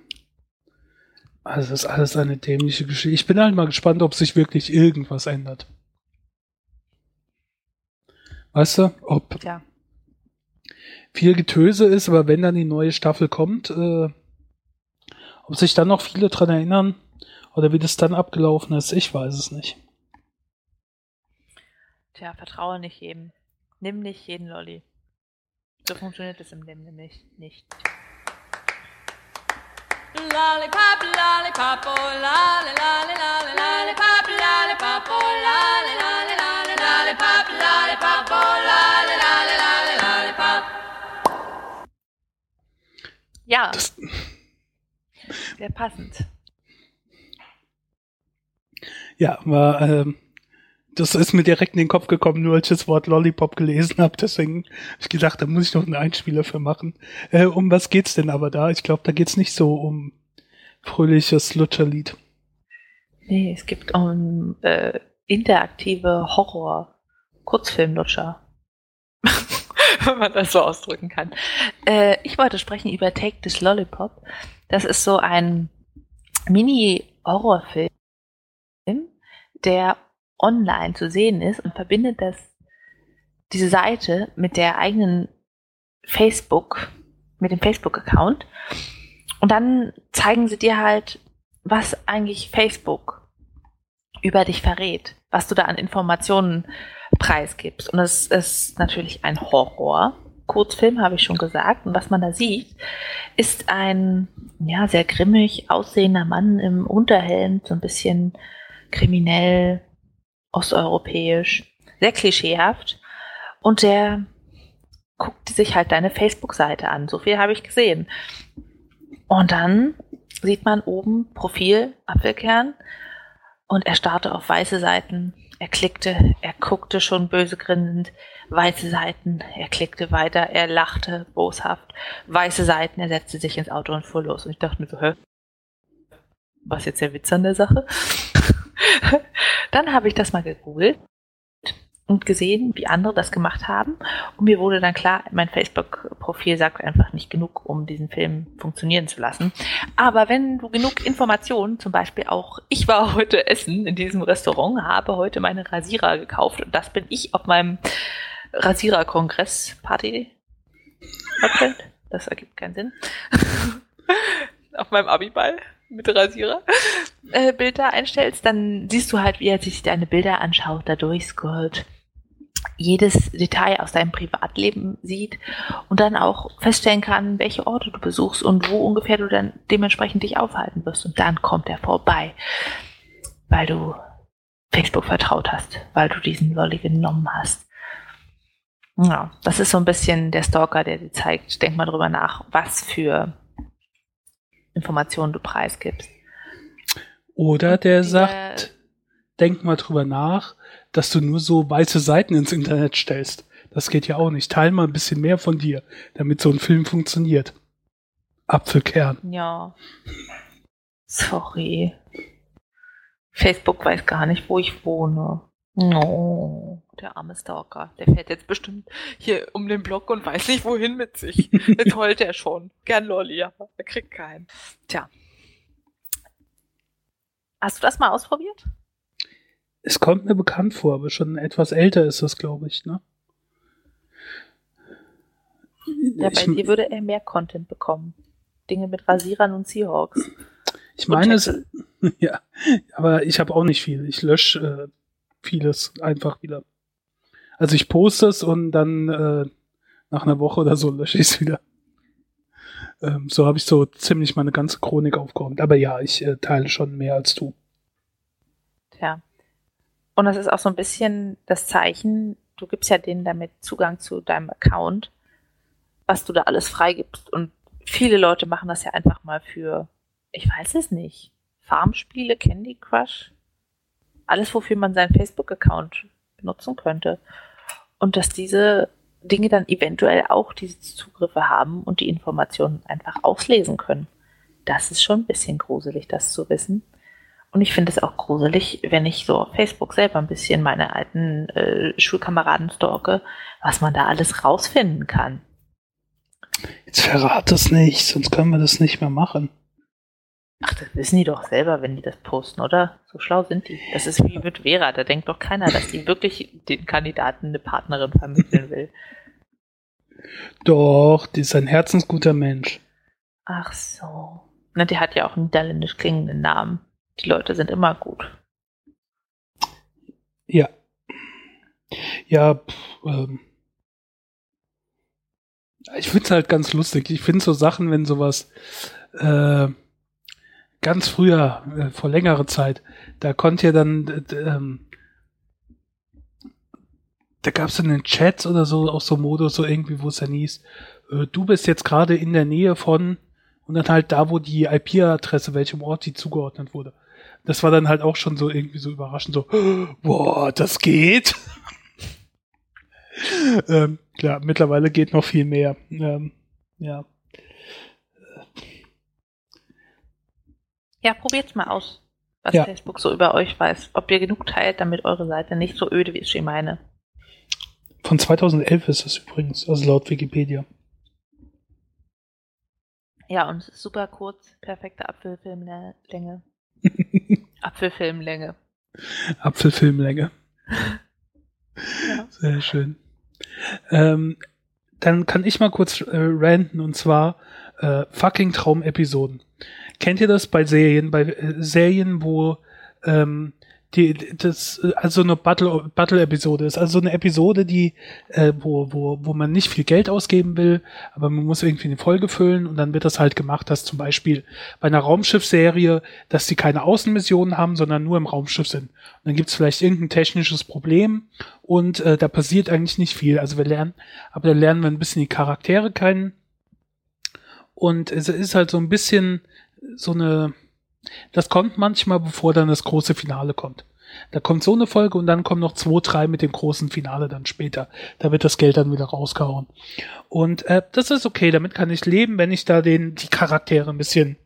Also das ist alles eine dämliche Geschichte. Ich bin halt mal gespannt, ob sich wirklich irgendwas ändert. Weißt du, ob ja. viel Getöse ist, aber wenn dann die neue Staffel kommt, äh, ob sich dann noch viele dran erinnern oder wie das dann abgelaufen ist, ich weiß es nicht. Tja, vertraue nicht jedem. Nimm nicht jeden Lolli. So funktioniert es im Leben nämlich nicht. Lollipop, lollipop, oh lolly, lolly, lolly, lollipop, lollipop, oh lolly, lolly, lolly, lollipop, lollipop, oh lolly, lolly, lolly, lollipop. Ja. Das Sehr passend. Ja, war, ähm, das ist mir direkt in den Kopf gekommen, nur als ich das Wort Lollipop gelesen habe. Deswegen habe ich gedacht, da muss ich noch einen Einspieler für machen. Äh, um was geht's denn aber da? Ich glaube, da geht's nicht so um fröhliches Lutscherlied. Nee, es gibt um äh, interaktive Horror-Kurzfilmlutscher. [laughs] Wenn man das so ausdrücken kann. Äh, ich wollte sprechen über Take This Lollipop. Das ist so ein Mini-Horrorfilm, der online zu sehen ist und verbindet das, diese Seite mit der eigenen Facebook, mit dem Facebook-Account. Und dann zeigen sie dir halt, was eigentlich Facebook über dich verrät, was du da an Informationen preisgibst. Und es ist natürlich ein Horror. Kurzfilm, habe ich schon gesagt. Und was man da sieht, ist ein ja, sehr grimmig aussehender Mann im Unterhemd, so ein bisschen kriminell, osteuropäisch, sehr klischeehaft. Und der guckt sich halt deine Facebook-Seite an. So viel habe ich gesehen. Und dann sieht man oben Profil, Apfelkern. Und er starrte auf weiße Seiten. Er klickte, er guckte schon böse grinsend weiße Seiten. Er klickte weiter, er lachte boshaft. Weiße Seiten, er setzte sich ins Auto und fuhr los. Und ich dachte mir so, hä? Was jetzt der Witz an der Sache? [laughs] Dann habe ich das mal gegoogelt und gesehen, wie andere das gemacht haben. Und mir wurde dann klar, mein Facebook-Profil sagt einfach nicht genug, um diesen Film funktionieren zu lassen. Aber wenn du genug Informationen, zum Beispiel auch, ich war heute essen in diesem Restaurant, habe heute meine Rasierer gekauft und das bin ich auf meinem Rasierer-Kongress-Party. Das ergibt keinen Sinn. [laughs] Auf meinem Abiball mit Rasierer. äh, Bilder einstellst, dann siehst du halt, wie er sich deine Bilder anschaut, da durchscrollt, jedes Detail aus deinem Privatleben sieht und dann auch feststellen kann, welche Orte du besuchst und wo ungefähr du dann dementsprechend dich aufhalten wirst. Und dann kommt er vorbei, weil du Facebook vertraut hast, weil du diesen Lolli genommen hast. Ja, das ist so ein bisschen der Stalker, der dir zeigt, denk mal drüber nach, was für Informationen du preisgibst. Oder der die, sagt, denk mal drüber nach, dass du nur so weiße Seiten ins Internet stellst. Das geht ja auch nicht. Teil mal ein bisschen mehr von dir, damit so ein Film funktioniert. Apfelkern. Ja. Sorry. Facebook weiß gar nicht, wo ich wohne. Oh, der arme Stalker. Der fährt jetzt bestimmt hier um den Block und weiß nicht, wohin mit sich. Jetzt [laughs] heult er schon. Gern Lolli, aber er kriegt keinen. Tja. Hast du das mal ausprobiert? Es kommt mir bekannt vor, aber schon etwas älter ist das, glaube ich, ne? Ja, bei ich, dir würde er mehr Content bekommen. Dinge mit Rasierern und Seahawks. Ich meine es, [laughs] ja, aber ich habe auch nicht viel. Ich lösche äh, vieles einfach wieder. Also ich poste es und dann äh, nach einer Woche oder so lösche ich es wieder. Ähm, so habe ich so ziemlich meine ganze Chronik aufgeräumt. Aber ja, ich äh, teile schon mehr als du. Tja. Und das ist auch so ein bisschen das Zeichen, du gibst ja denen damit Zugang zu deinem Account, was du da alles freigibst. Und viele Leute machen das ja einfach mal für, ich weiß es nicht, Farmspiele, Candy Crush, alles, wofür man seinen Facebook-Account benutzen könnte. Und dass diese Dinge dann eventuell auch diese Zugriffe haben und die Informationen einfach auslesen können. Das ist schon ein bisschen gruselig, das zu wissen. Und ich finde es auch gruselig, wenn ich so auf Facebook selber ein bisschen meine alten äh, Schulkameraden stalke, was man da alles rausfinden kann. Jetzt verrat es nicht, sonst können wir das nicht mehr machen. Ach, das wissen die doch selber, wenn die das posten, oder? So schlau sind die. Das ist wie mit Vera. Da denkt doch keiner, dass die wirklich den Kandidaten eine Partnerin vermitteln will. [laughs] Doch, die ist ein herzensguter Mensch. Ach so. Na, die hat ja auch einen niederländisch klingenden Namen. Die Leute sind immer gut. Ja. Ja, pff, ähm. Ich find's halt ganz lustig. Ich find so Sachen, wenn sowas äh, ganz früher, äh, vor längerer Zeit, da konnte ja dann, ähm, da gab es in den Chats oder so auch so Modus, so irgendwie, wo es dann hieß, äh, du bist jetzt gerade in der Nähe von und dann halt da, wo die IP-Adresse, welchem Ort die zugeordnet wurde. Das war dann halt auch schon so irgendwie so überraschend, so, [gasps] boah, das geht. [laughs] ähm, klar, mittlerweile geht noch viel mehr. Ähm, ja. Ja, probiert's mal aus, was ja. Facebook so über euch weiß. Ob ihr genug teilt, damit eure Seite nicht so öde wie ich meine. Von 2011 ist es übrigens, also laut Wikipedia. Ja, und es ist super kurz, perfekte Apfelfilmlänge. [laughs] Apfelfilmlänge. Apfelfilmlänge. ja. Sehr schön. Ähm, dann kann ich mal kurz äh, ranten und zwar äh, fucking Traumepisoden. Kennt ihr das bei Serien? Bei äh, Serien, wo ähm, die, das also eine Battle Battle Episode ist, also eine Episode, die äh, wo wo wo man nicht viel Geld ausgeben will, aber man muss irgendwie eine Folge füllen und dann wird das halt gemacht, dass zum Beispiel bei einer Raumschiffserie, dass die keine Außenmissionen haben, sondern nur im Raumschiff sind. Und dann gibt's vielleicht irgendein technisches Problem und äh, da passiert eigentlich nicht viel. Also wir lernen, aber da lernen wir ein bisschen die Charaktere kennen und es ist halt so ein bisschen so eine, das kommt manchmal, bevor dann das große Finale kommt. Da kommt so eine Folge und dann kommen noch zwei, drei mit dem großen Finale dann später. Da wird das Geld dann wieder rausgehauen. Und äh, das ist okay, damit kann ich leben, wenn ich da den, die Charaktere ein bisschen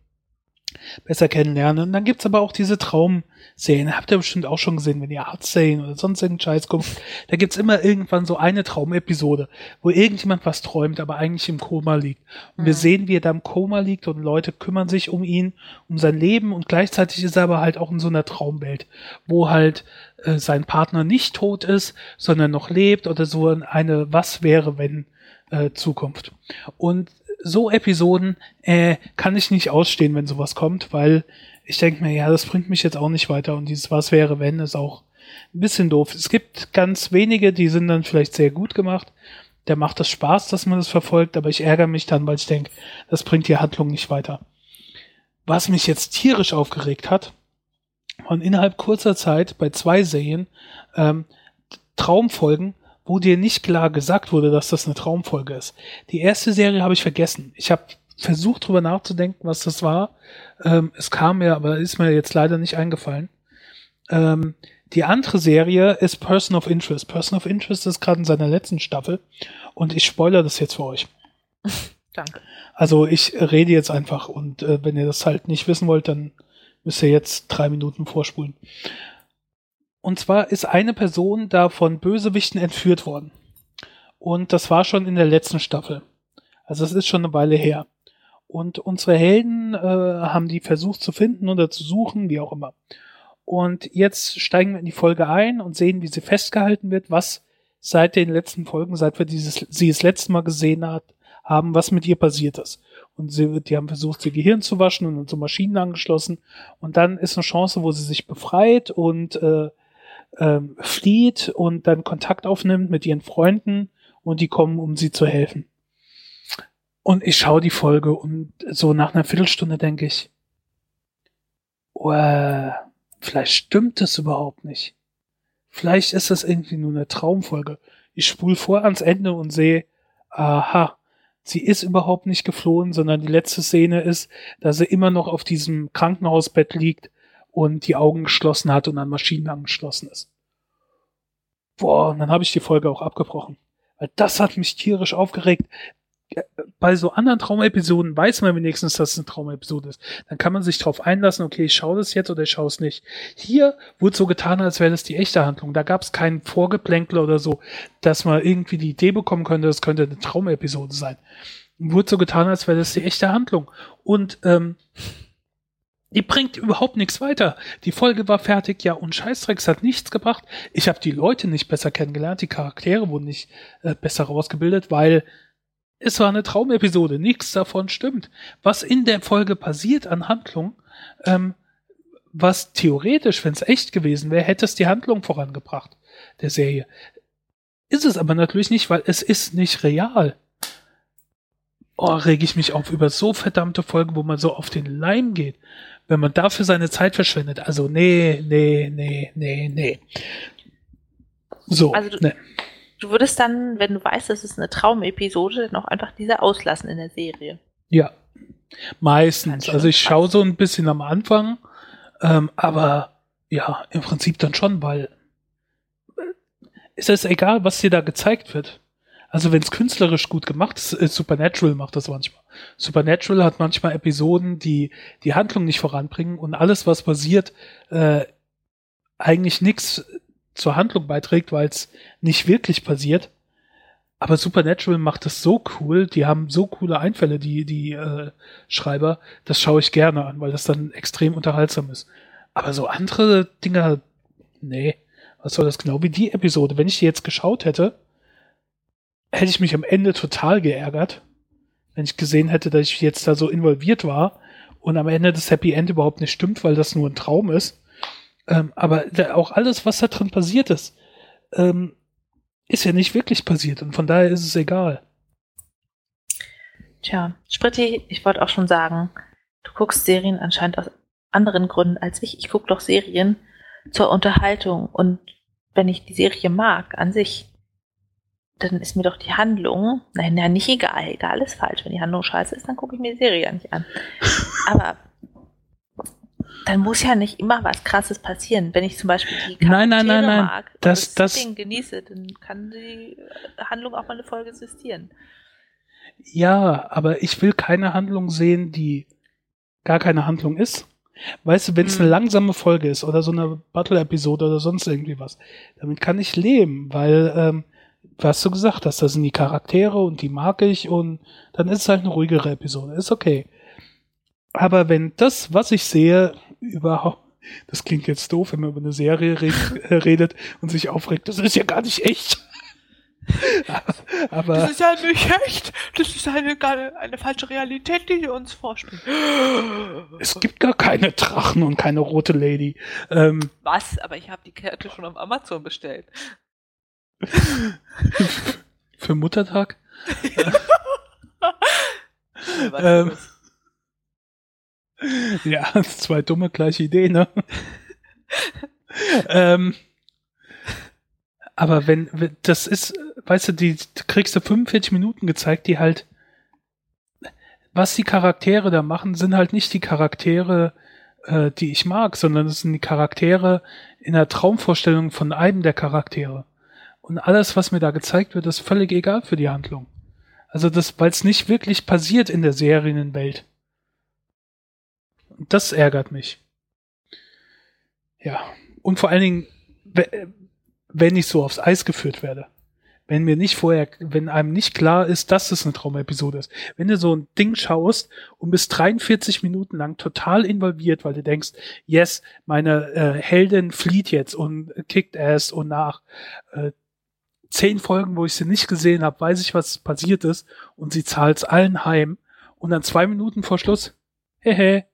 besser kennenlernen. Und dann gibt's aber auch diese Traumserien. Habt ihr bestimmt auch schon gesehen, wenn ihr Art-Serien oder sonst irgendeinen Scheiß guckt. Da gibt's immer irgendwann so eine Traumepisode, wo irgendjemand was träumt, aber eigentlich im Koma liegt. Und mhm. wir sehen, wie er da im Koma liegt und Leute kümmern sich um ihn, um sein Leben und gleichzeitig ist er aber halt auch in so einer Traumwelt, wo halt äh, sein Partner nicht tot ist, sondern noch lebt oder so eine Was wäre, wenn äh, Zukunft. Und so Episoden äh, kann ich nicht ausstehen, wenn sowas kommt, weil ich denke mir, ja, das bringt mich jetzt auch nicht weiter und dieses Was wäre, wenn ist auch ein bisschen doof. Es gibt ganz wenige, die sind dann vielleicht sehr gut gemacht. Der macht das Spaß, dass man das verfolgt, aber ich ärgere mich dann, weil ich denke, das bringt die Handlung nicht weiter. Was mich jetzt tierisch aufgeregt hat, und innerhalb kurzer Zeit bei zwei Serien ähm, Traumfolgen, wo dir nicht klar gesagt wurde, dass das eine Traumfolge ist. Die erste Serie habe ich vergessen. Ich habe versucht drüber nachzudenken, was das war. Ähm, es kam mir, aber ist mir jetzt leider nicht eingefallen. Ähm, die andere Serie ist Person of Interest. Person of Interest ist gerade in seiner letzten Staffel und ich spoilere das jetzt für euch. [laughs] Danke. Also ich rede jetzt einfach und äh, wenn ihr das halt nicht wissen wollt, dann müsst ihr jetzt drei Minuten vorspulen. Und zwar ist eine Person da von Bösewichten entführt worden. Und das war schon in der letzten Staffel. Also es ist schon eine Weile her. Und unsere Helden äh, haben die versucht zu finden oder zu suchen, wie auch immer. Und jetzt steigen wir in die Folge ein und sehen, wie sie festgehalten wird, was seit den letzten Folgen, seit wir dieses, sie das letzte Mal gesehen hat, haben, was mit ihr passiert ist. Und sie, die haben versucht, ihr Gehirn zu waschen und unsere Maschinen angeschlossen. Und dann ist eine Chance, wo sie sich befreit und äh, ähm, flieht und dann Kontakt aufnimmt mit ihren Freunden und die kommen, um sie zu helfen. Und ich schaue die Folge und so nach einer Viertelstunde denke ich, oh, vielleicht stimmt das überhaupt nicht. Vielleicht ist das irgendwie nur eine Traumfolge. Ich spule vor ans Ende und sehe, aha, sie ist überhaupt nicht geflohen, sondern die letzte Szene ist, dass sie immer noch auf diesem Krankenhausbett liegt und die Augen geschlossen hat und an Maschinen angeschlossen ist. Boah, und dann habe ich die Folge auch abgebrochen. Weil das hat mich tierisch aufgeregt. Bei so anderen Traumepisoden weiß man wenigstens, dass es eine Traumepisode ist. Dann kann man sich darauf einlassen, okay, ich schaue das jetzt oder ich schaue es nicht. Hier wurde so getan, als wäre das die echte Handlung. Da gab es keinen Vorgeplänkel oder so, dass man irgendwie die Idee bekommen könnte, das könnte eine Traumepisode sein. Wurde so getan, als wäre das die echte Handlung. Und ähm, die bringt überhaupt nichts weiter. Die Folge war fertig, ja, und Scheißdrecks hat nichts gebracht. Ich habe die Leute nicht besser kennengelernt, die Charaktere wurden nicht äh, besser rausgebildet, weil es war eine Traumepisode. Nichts davon stimmt. Was in der Folge passiert an Handlung, ähm, was theoretisch, wenn es echt gewesen wäre, hätte es die Handlung vorangebracht, der Serie. Ist es aber natürlich nicht, weil es ist nicht real. Oh, reg ich mich auf über so verdammte Folgen, wo man so auf den Leim geht wenn man dafür seine Zeit verschwendet. Also nee, nee, nee, nee, nee. So. Also du, nee. du würdest dann, wenn du weißt, es ist eine Traumepisode, noch einfach diese auslassen in der Serie. Ja. Meistens. Also ich schaue so ein bisschen am Anfang, ähm, aber ja, im Prinzip dann schon, weil äh, ist es egal, was dir da gezeigt wird. Also wenn es künstlerisch gut gemacht ist, äh, Supernatural macht das manchmal. Supernatural hat manchmal Episoden, die die Handlung nicht voranbringen und alles, was passiert, äh, eigentlich nichts zur Handlung beiträgt, weil es nicht wirklich passiert. Aber Supernatural macht das so cool, die haben so coole Einfälle, die, die äh, Schreiber, das schaue ich gerne an, weil das dann extrem unterhaltsam ist. Aber so andere Dinger, nee, was soll das genau wie die Episode? Wenn ich die jetzt geschaut hätte, hätte ich mich am Ende total geärgert, wenn ich gesehen hätte, dass ich jetzt da so involviert war und am Ende das Happy End überhaupt nicht stimmt, weil das nur ein Traum ist. Ähm, aber da, auch alles, was da drin passiert ist, ähm, ist ja nicht wirklich passiert und von daher ist es egal. Tja, Spritti, ich wollte auch schon sagen, du guckst Serien anscheinend aus anderen Gründen als ich. Ich gucke doch Serien zur Unterhaltung und wenn ich die Serie mag an sich, dann ist mir doch die Handlung, nein, ja, nicht egal, egal ist falsch. Wenn die Handlung scheiße ist, dann gucke ich mir die Serie ja nicht an. [laughs] Aber dann muss ja nicht immer was Krasses passieren. Wenn ich zum Beispiel die Charaktere nein, nein, nein, nein. mag das, das, das Ding genieße, dann kann die Handlung auch mal eine Folge existieren. Ja, aber ich will keine Handlung sehen, die gar keine Handlung ist. Weißt du, wenn es hm. eine langsame Folge ist oder so eine Battle-Episode oder sonst irgendwie was, damit kann ich leben, weil ähm, was du gesagt hast, das sind die Charaktere und die mag ich und dann ist es halt eine ruhigere Episode. Ist okay. Aber wenn das, was ich sehe, überhaupt, das klingt jetzt doof, wenn man über eine Serie redet, äh, redet und sich aufregt, das ist ja gar nicht echt. Aber Das ist ja nicht echt. Das ist eine, eine, falsche Realität, die sie uns vorspielen. es gibt gar keine Drachen und keine rote Lady. Ähm, Was? Aber ich habe die Karte schon auf Amazon bestellt. [laughs] für Muttertag? Was Ähm? [laughs] Ja, zwei dumme gleiche Idee, ne? ähm, aber wenn, das ist, weißt du, die kriegst du 45 Minuten gezeigt, die halt, was die Charaktere da machen, sind halt nicht die Charaktere, äh, die ich mag, sondern es sind die Charaktere in der Traumvorstellung von einem der Charaktere. Und alles, was mir da gezeigt wird, ist völlig egal für die Handlung. Also das, weil es nicht wirklich passiert in der Serienwelt. Und Das ärgert mich. Ja. Und vor allen Dingen, we- wenn ich so aufs Eis geführt werde. Wenn mir nicht vorher, wenn einem nicht klar ist, dass es eine Traumepisode ist. Wenn du so ein Ding schaust und bist 43 Minuten lang total involviert, weil du denkst, yes, meine äh, Heldin flieht jetzt und kickt ass und nach äh, zehn Folgen, wo ich sie nicht gesehen habe, weiß ich, was passiert ist und sie zahlt's allen heim und dann zwei Minuten vor Schluss, hehe,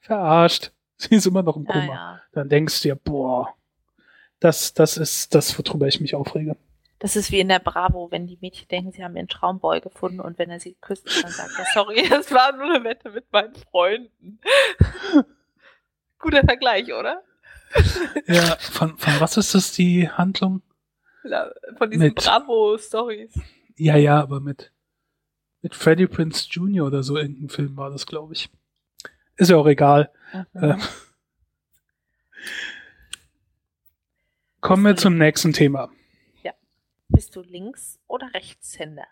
verarscht. [laughs] Sie ist immer noch im Ja, Kummer. ja. Dann denkst du dir, boah, das, das ist das, worüber ich mich aufrege. Das ist wie in der Bravo, wenn die Mädchen denken, sie haben ihren Traumboy gefunden und wenn er sie küsst, dann sagt er, [laughs] sorry, das war nur eine Wette mit meinen Freunden. [laughs] Guter Vergleich, oder? Ja, von, von was ist das die Handlung? Ja, Von diesen Bravo-Stories. Ja, ja, aber mit, mit Freddie Prince Jr. oder so irgendein Film war das, glaube ich. Ist ja auch egal. Mhm. Äh, kommen wir zum nächsten Thema. Bist du Links- oder Rechtshänder?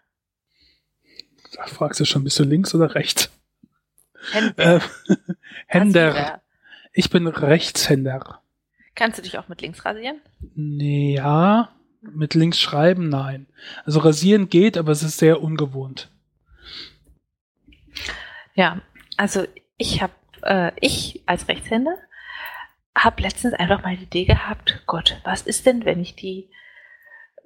Da fragst du schon, bist du links oder rechts? Händer. Äh, [laughs] Händer. Ich bin Rechtshänder. Kannst du dich auch mit links rasieren? Nee, ja, mit links schreiben, nein. Also rasieren geht, aber es ist sehr ungewohnt. Ja, also ich habe, äh, ich als Rechtshänder habe letztens einfach mal die Idee gehabt, Gott, was ist denn, wenn ich die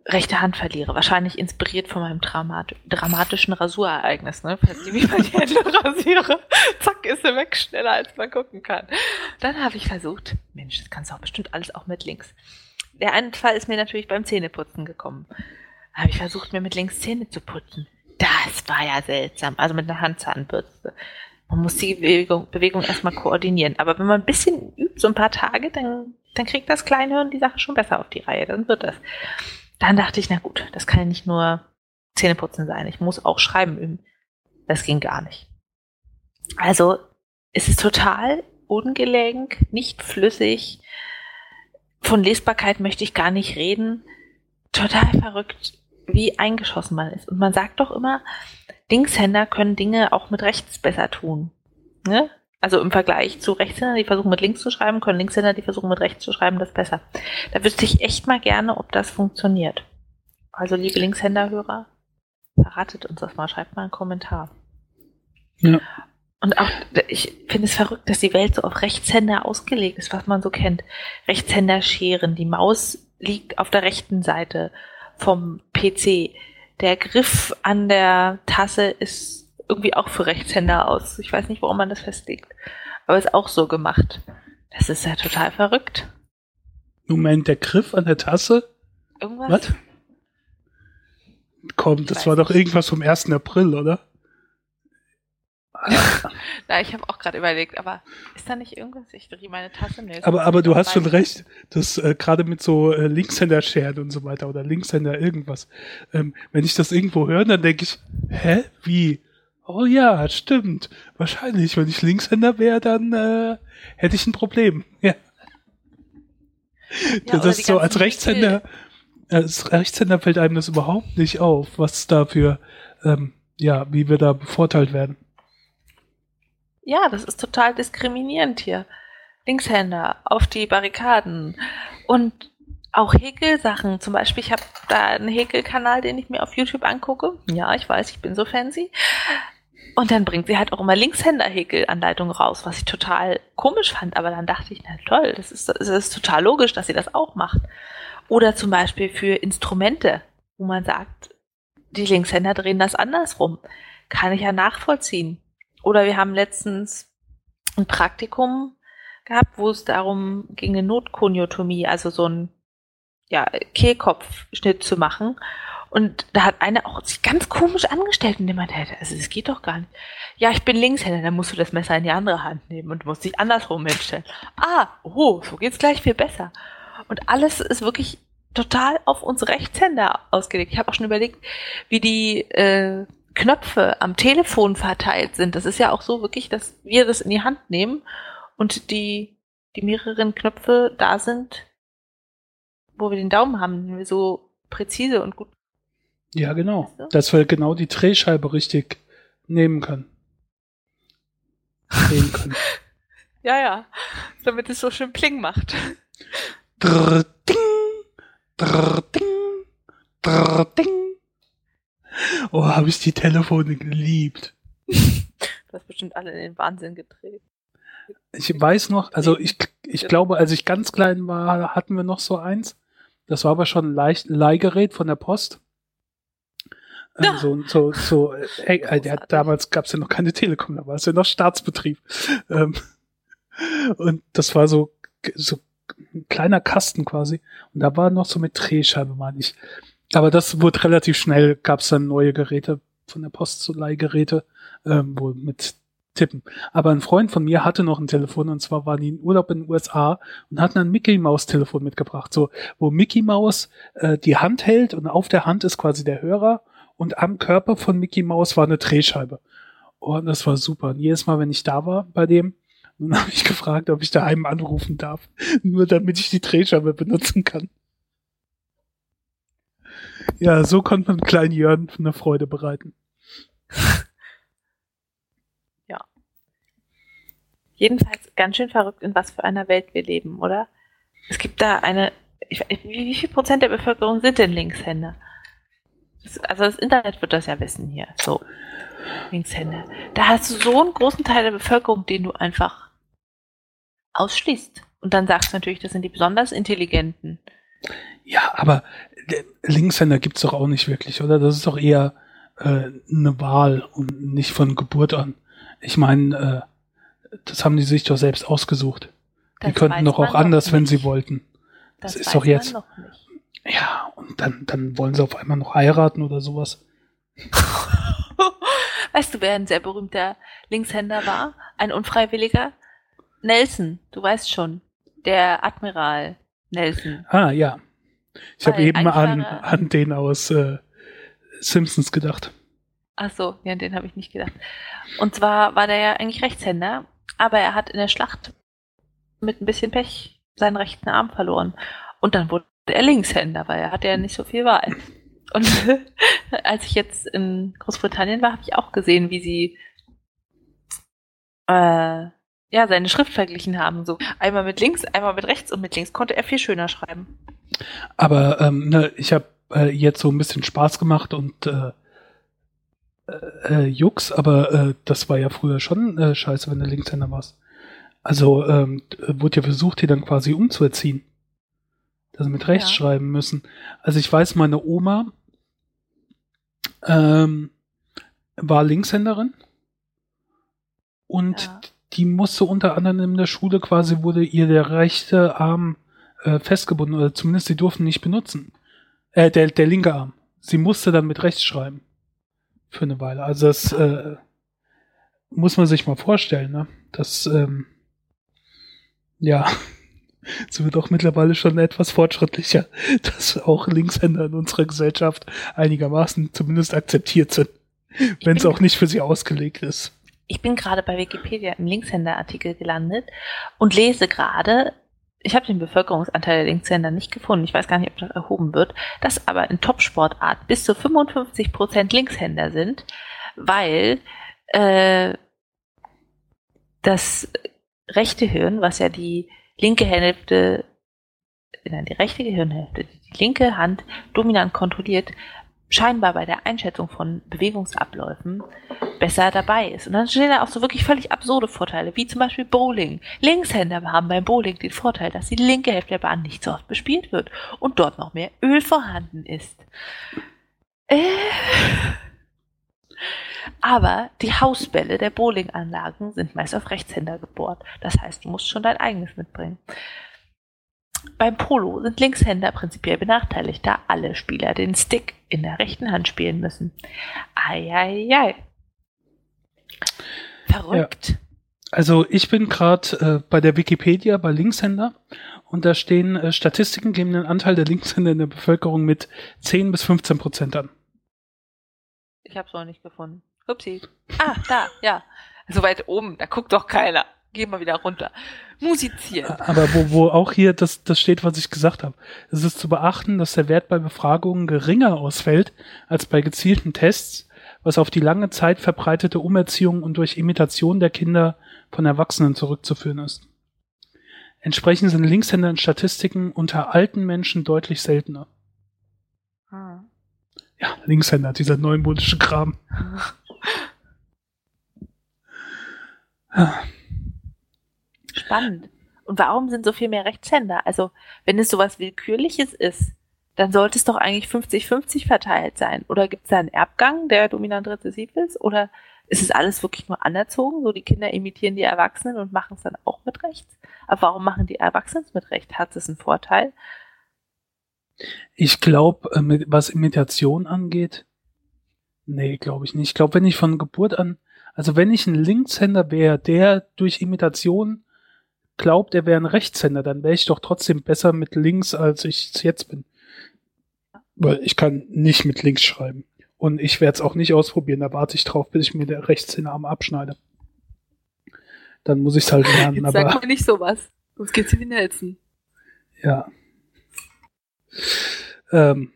rechte Hand verliere? Wahrscheinlich inspiriert von meinem Dramat dramatischen Rasurereignis, ne? Falls ich die Hände [laughs] rasiere, zack, ist sie weg, schneller als man gucken kann. Dann habe ich versucht, Mensch, das kannst du auch bestimmt alles auch mit links. Der eine Fall ist mir natürlich beim Zähneputzen gekommen. Da habe ich versucht, mir mit links Zähne zu putzen. Das war ja seltsam. Also mit einer Handzahnbürste. Man muss die Bewegung, Bewegung erstmal koordinieren. Aber wenn man ein bisschen übt, so ein paar Tage, dann, dann kriegt das Kleinhirn die Sache schon besser auf die Reihe. Dann wird das. Dann dachte ich, na gut, das kann ja nicht nur Zähneputzen sein. Ich muss auch Schreiben üben. Das ging gar nicht. Also, es ist total ungelenk, nicht flüssig. Von Lesbarkeit möchte ich gar nicht reden. Total verrückt, wie eingeschossen man ist. Und man sagt doch immer, Linkshänder können Dinge auch mit rechts besser tun. Ne? Also im Vergleich zu Rechtshändern, die versuchen mit links zu schreiben, können Linkshänder, die versuchen mit rechts zu schreiben, das besser. Da wüsste ich echt mal gerne, ob das funktioniert. Also liebe Linkshänderhörer, verratet uns das mal, schreibt mal einen Kommentar. Ja. Und auch, ich finde es verrückt, dass die Welt so auf Rechtshänder ausgelegt ist, was man so kennt. Rechtshänder scheren, die Maus liegt auf der rechten Seite vom PC. Der Griff an der Tasse ist irgendwie auch für Rechtshänder aus. Ich weiß nicht, warum man das festlegt. Aber ist auch so gemacht. Das ist ja total verrückt. Moment, der Griff an der Tasse? Irgendwas? Was? Komm, das war doch irgendwas vom 1. April, oder? [laughs] Na, ich habe auch gerade überlegt, aber ist da nicht irgendwas? Ich drehe meine Tasse. Nee, Aber, aber du hast schon recht, dass äh, gerade mit so äh, Linkshänder-Scheren und so weiter oder Linkshänder irgendwas, ähm, wenn ich das irgendwo höre, dann denke ich, hä, wie? Oh ja, stimmt. Wahrscheinlich, wenn ich Linkshänder wäre, dann äh, hätte ich ein Problem. [laughs] Ja. Ja, das ist so, als Rechtshänder, als Rechtshänder fällt einem das überhaupt nicht auf, was dafür, ähm, ja, wie wir da bevorteilt werden. Ja, das ist total diskriminierend hier. Linkshänder auf die Barrikaden. Und auch Häkelsachen. Zum Beispiel, ich habe da einen Häkelkanal, den ich mir auf YouTube angucke. Ja, ich weiß, ich bin so fancy. Und dann bringt sie halt auch immer Linkshänder-Häkelanleitungen raus, was ich total komisch fand. Aber dann dachte ich, na toll, das ist, das ist total logisch, dass sie das auch macht. Oder zum Beispiel für Instrumente. wo man sagt, die Linkshänder drehen das andersrum. Kann ich ja nachvollziehen. Oder wir haben letztens ein Praktikum gehabt, wo es darum ging, eine Notkoniotomie, also so ein ja, Kehlkopfschnitt zu machen. Und da hat einer auch sich ganz komisch angestellt und jemand hätte, also das geht doch gar nicht. Ja, ich bin Linkshänder, dann musst du das Messer in die andere Hand nehmen und musst dich andersrum hinstellen. Ah, oh, so geht's gleich viel besser. Und alles ist wirklich total auf uns Rechtshänder ausgelegt. Ich habe auch schon überlegt, wie die äh, Knöpfe am Telefon verteilt sind. Das ist ja auch so wirklich, dass wir das in die Hand nehmen und die, die mehreren Knöpfe da sind, wo wir den Daumen haben, den wir so präzise und gut ja, genau. Weißt du? Dass wir genau die Drehscheibe richtig nehmen können. Drehen können. [laughs] ja, ja. Damit es so schön Pling macht. Drrr, ding, drrr, ding, drrr, ding. Oh, habe ich die Telefone geliebt. du hast bestimmt alle in den Wahnsinn gedreht. Ich weiß noch, also ich, ich glaube, als ich ganz klein war, hatten wir noch so eins. Das war aber schon ein Leihgerät von der Post. Ja. So, so, so, hey, äh, ja, damals gab es ja noch keine Telekom, da war es ja noch Staatsbetrieb. Ähm, und das war so, so ein kleiner Kasten quasi. Und da war noch so mit Drehscheibe, meine ich. Aber das wurde relativ schnell, gab es dann neue Geräte von der Post, so Leihgeräte, ähm, wo mit Tippen. Aber ein Freund von mir hatte noch ein Telefon und zwar waren die in Urlaub in den USA und hatten ein Mickey Maus Telefon mitgebracht, so wo Mickey Maus äh, die Hand hält und auf der Hand ist quasi der Hörer und am Körper von Mickey Mouse war eine Drehscheibe. Und das war super. Und jedes Mal, wenn ich da war bei dem, dann [laughs] habe ich gefragt, ob ich daheim anrufen darf. Nur damit ich die Drehscheibe benutzen kann. Ja, so konnte man kleinen Jörn eine Freude bereiten. [laughs] Ja. Jedenfalls ganz schön verrückt, in was für einer Welt wir leben, oder? Es gibt da eine, wie viel Prozent der Bevölkerung sind denn Linkshänder? also das Internet wird das ja wissen hier. So. Linkshänder. Da hast du so einen großen Teil der Bevölkerung, den du einfach ausschließt. Und dann sagst du natürlich, das sind die besonders Intelligenten. Ja, aber Linkshänder gibt's doch auch nicht wirklich, oder? Das ist doch eher äh, eine Wahl und nicht von Geburt an. Ich meine, äh, das haben die sich doch selbst ausgesucht. Das die könnten doch auch anders, wenn sie wollten. Das, das ist doch jetzt. Ja, und dann, dann wollen sie auf einmal noch heiraten oder sowas. [laughs] weißt du, wer ein sehr berühmter Linkshänder war? Ein unfreiwilliger? Nelson, du weißt schon. Der Admiral Nelson. Ah, ja. Ich habe eben an, an den aus äh, Simpsons gedacht. Ach so, ja, an den habe ich nicht gedacht. Und zwar war der ja eigentlich Rechtshänder, aber er hat in der Schlacht mit ein bisschen Pech seinen rechten Arm verloren. Und dann wurde der Linkshänder, weil er hatte ja nicht so viel Wahl. Und [laughs] als ich jetzt in Großbritannien war, habe ich auch gesehen, wie sie äh, ja seine Schrift verglichen haben. So einmal mit links, einmal mit rechts und mit links konnte er viel schöner schreiben. Aber ähm, ne, ich habe äh, jetzt so ein bisschen Spaß gemacht und äh, äh, Jux, aber äh, das war ja früher schon äh, scheiße, wenn du Linkshänder warst. Also ähm, wurde ja versucht, die dann quasi umzuerziehen dass sie mit rechts ja. schreiben müssen. Also ich weiß, meine Oma ähm, war Linkshänderin und ja. Die musste unter anderem in der Schule quasi wurde ihr der rechte Arm äh, festgebunden oder zumindest sie durften nicht benutzen. Äh, der, der linke Arm. Sie musste dann mit rechts schreiben. Für eine Weile. Also das äh, muss man sich mal vorstellen, ne? Das ähm, ja sind wir doch mittlerweile schon etwas fortschrittlicher, [laughs] dass auch Linkshänder in unserer Gesellschaft einigermaßen zumindest akzeptiert sind, wenn es auch nicht für sie ausgelegt ist. Ich bin gerade bei Wikipedia im Linkshänder-Artikel gelandet und lese gerade, ich habe den Bevölkerungsanteil der Linkshänder nicht gefunden, ich weiß gar nicht, ob das erhoben wird, dass aber in Topsportart bis zu 55 Prozent Linkshänder sind, weil äh, das rechte Hirn, was ja die linke Hälfte, nein, die rechte Gehirnhälfte, die linke Hand dominant kontrolliert, scheinbar bei der Einschätzung von Bewegungsabläufen besser dabei ist. Und dann stehen da auch so wirklich völlig absurde Vorteile, wie zum Beispiel Bowling. Linkshänder haben beim Bowling den Vorteil, dass die linke Hälfte der Bahn nicht so oft bespielt wird und dort noch mehr Öl vorhanden ist. Äh. Aber die Hausbälle der Bowlinganlagen sind meist auf Rechtshänder gebohrt. Das heißt, du musst schon dein eigenes mitbringen. Beim Polo sind Linkshänder prinzipiell benachteiligt, da alle Spieler den Stick in der rechten Hand spielen müssen. Eieiei. Verrückt. Ja. Also ich bin gerade äh, bei der Wikipedia bei Linkshänder und da stehen äh, Statistiken geben den Anteil der Linkshänder in der Bevölkerung mit 10 bis 15 Prozent an. Ich habe es noch nicht gefunden. Upsi. Ah, da, ja. So weit oben, da guckt doch keiner. Geh mal wieder runter. Musizieren. Aber wo, wo auch hier das, das steht, was ich gesagt habe. Es ist zu beachten, dass der Wert bei Befragungen geringer ausfällt als bei gezielten Tests, was auf die lange Zeit verbreitete Umerziehung und durch Imitation der Kinder von Erwachsenen zurückzuführen ist. Entsprechend sind Linkshänder in Statistiken unter alten Menschen deutlich seltener. Hm. Ja, Linkshänder, dieser neumodische Kram. Spannend. Und warum sind so viel mehr Rechtshänder? Also, wenn es sowas Willkürliches ist, dann sollte es doch eigentlich 50-50 verteilt sein. Oder gibt es da einen Erbgang, der dominant rezessiv ist? Oder ist es alles wirklich nur anerzogen? So die Kinder imitieren die Erwachsenen und machen es dann auch mit rechts. Aber warum machen die Erwachsenen es mit rechts? Hat es einen Vorteil? Ich glaube, äh, was Imitation angeht, nee, glaube ich nicht. Ich glaube, wenn ich von Geburt an, also wenn ich ein Linkshänder wäre, der durch Imitation glaubt, er wäre ein Rechtshänder, dann wäre ich doch trotzdem besser mit links, als ich es jetzt bin. Weil ich kann nicht mit links schreiben. Und ich werde es auch nicht ausprobieren. Da warte ich drauf, bis ich mir der Rechtshänderarm abschneide. Dann muss ich es halt lernen. Jetzt aber sag mal nicht sowas. Sonst geht's wie Nelson. Ja. Ähm,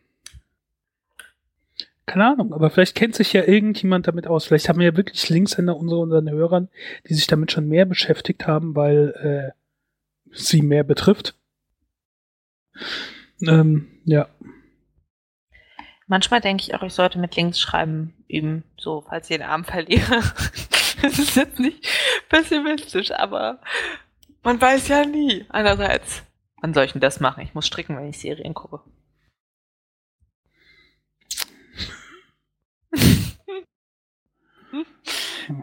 keine Ahnung, aber vielleicht kennt sich ja irgendjemand damit aus. Vielleicht haben wir ja wirklich Linkshänder unter unseren Hörern, die sich damit schon mehr beschäftigt haben, weil äh, sie mehr betrifft. Ähm, ja. Manchmal denke ich auch, ich sollte mit links schreiben üben, so falls ich den Arm verliere. [laughs] das ist jetzt nicht pessimistisch, aber man weiß ja nie. Einerseits, wann soll ich denn das machen? Ich muss stricken, wenn ich Serien gucke.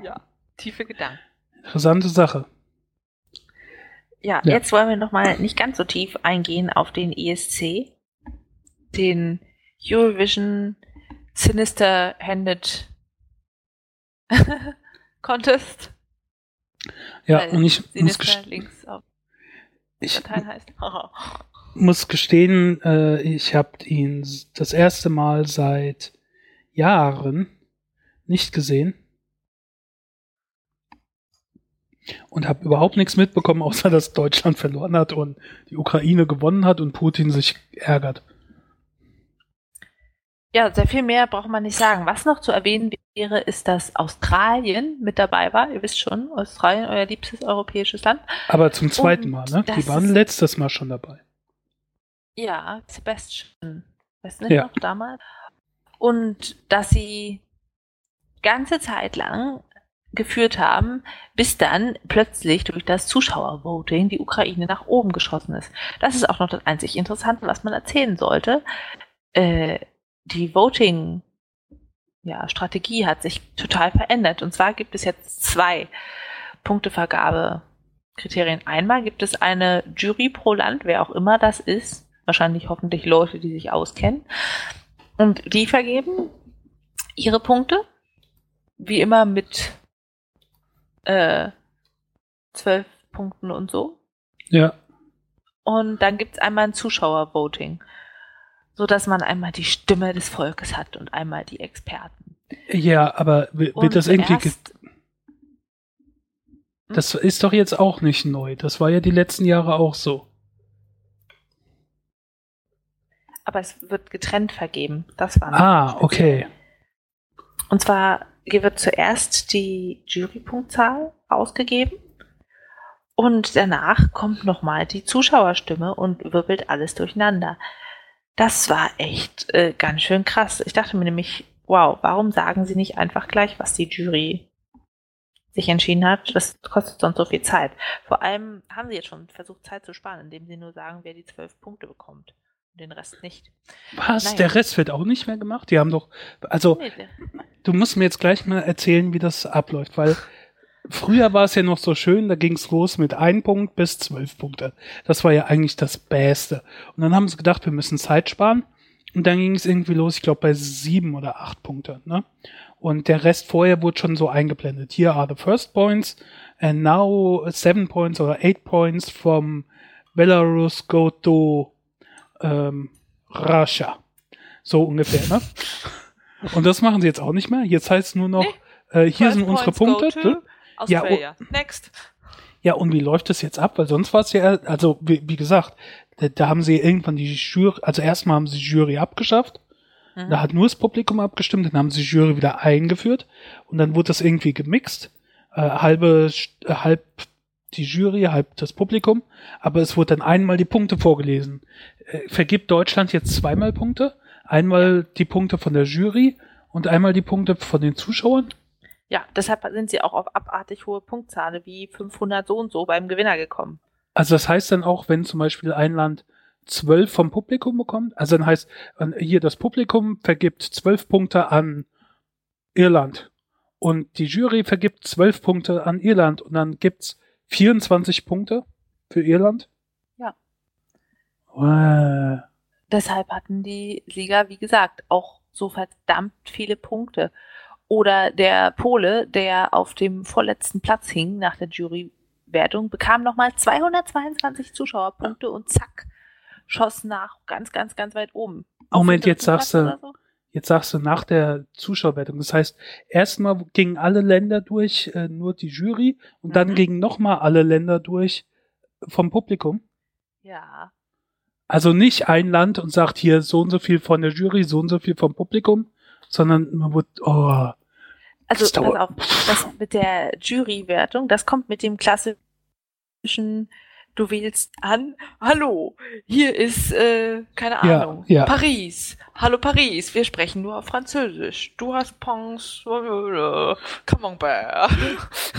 Ja, tiefe Gedanken. Interessante Sache. Ja, ja, jetzt wollen wir nochmal nicht ganz so tief eingehen auf den ESC, den Eurovision Sinister Handed [laughs] Contest. Ja, und ich Sinister muss links auf ich heißt. [laughs] muss gestehen, äh, ich habe ihn das erste Mal seit Jahren nicht gesehen und habe überhaupt nichts mitbekommen, [laughs] außer dass Deutschland verloren hat und die Ukraine gewonnen hat und Putin sich ärgert. Ja, sehr viel mehr braucht man nicht sagen. Was noch zu erwähnen wäre, ist, dass Australien mit dabei war. Ihr wisst schon, Australien, euer liebstes europäisches Land. Aber zum zweiten Und Mal, ne? Die waren letztes Mal schon dabei. Ja, Sebastian. Weißt du nicht ja. noch damals? Und dass sie ganze Zeit lang geführt haben, bis dann plötzlich durch das Zuschauervoting die Ukraine nach oben geschossen ist. Das ist auch noch das einzig Interessante, was man erzählen sollte. Äh, die Voting ja, Strategie hat sich total verändert. Und zwar gibt es jetzt zwei Punktevergabekriterien. Einmal gibt es eine Jury pro Land, wer auch immer das ist. Wahrscheinlich hoffentlich Leute, die sich auskennen. Und die vergeben ihre Punkte. Wie immer mit äh, zwölf Punkten und so. Ja. Und dann gibt es einmal ein Zuschauervoting so dass man einmal die Stimme des Volkes hat und einmal die Experten. Ja, aber wird und das irgendwie hm? Das ist doch jetzt auch nicht neu. Das war ja die letzten Jahre auch so. Aber es wird getrennt vergeben. Das war. Ah, okay. Und zwar wird zuerst die Jurypunktzahl ausgegeben und danach kommt nochmal die Zuschauerstimme und wirbelt alles durcheinander. Das war echt äh, ganz schön krass. Ich dachte mir nämlich, wow, warum sagen sie nicht einfach gleich, was die Jury sich entschieden hat? Das kostet sonst so viel Zeit. Vor allem haben sie jetzt schon versucht, Zeit zu sparen, indem sie nur sagen, wer die zwölf Punkte bekommt. Den Rest nicht. Was? Naja. Der Rest wird auch nicht mehr gemacht? Die haben doch, also, Nee, du musst mir jetzt gleich mal erzählen, wie das abläuft, weil früher war es ja noch so schön, da ging es los mit ein Punkt bis zwölf Punkte. Das war ja eigentlich das Beste. Und dann haben sie gedacht, wir müssen Zeit sparen. Und dann ging es irgendwie los, ich glaube, bei sieben oder acht Punkte. Ne? Und der Rest vorher wurde schon so eingeblendet. Here are the first points, and now seven points oder eight points from Belarus go to ähm, Russia. So ungefähr, ne? [laughs] Und das machen sie jetzt auch nicht mehr. Jetzt heißt es nur noch, äh, hier 12 sind unsere Punkte. Ja, Australia. Next. Ja, und wie läuft das jetzt ab? Weil sonst war es ja, also wie, wie gesagt, da, da haben sie irgendwann die Jury, also erstmal haben sie die Jury abgeschafft. Mhm. Da hat nur das Publikum abgestimmt, dann haben sie die Jury wieder eingeführt und dann wurde das irgendwie gemixt. Äh, halbe, äh, halb die Jury, halb das Publikum, aber es wurde dann einmal die Punkte vorgelesen. Äh, vergibt Deutschland jetzt zweimal Punkte? Einmal die Punkte von der Jury und einmal die Punkte von den Zuschauern? Ja, deshalb sind sie auch auf abartig hohe Punktzahl wie 500 so und so beim Gewinner gekommen. Also das heißt dann auch, wenn zum Beispiel ein Land zwölf vom Publikum bekommt, also dann heißt hier das Publikum vergibt zwölf Punkte an Irland und die Jury vergibt zwölf Punkte an Irland und dann gibt's 24 Punkte für Irland. Ja. Wow. Deshalb hatten die Sieger, wie gesagt, auch so verdammt viele Punkte. Oder der Pole, der auf dem vorletzten Platz hing nach der Jurywertung, bekam nochmal 222 Zuschauerpunkte und zack, schoss nach ganz, ganz, ganz weit oben. Moment, jetzt sagst du- so? Jetzt sagst du nach der Zuschauerwertung. Das heißt, erstmal gingen alle Länder durch, äh, nur die Jury, und dann Mhm. gingen nochmal alle Länder durch vom Publikum. Ja. Also nicht ein Land und sagt hier so und so viel von der Jury, so und so viel vom Publikum, sondern man wird, oh, Also, pass auf, das mit der Jurywertung, das kommt mit dem klassischen, du wählst an, hallo, hier ist, äh, keine Ja, Ahnung, ja. Paris. Hallo Paris, wir sprechen nur auf Französisch. Du hast Pons, Camembert.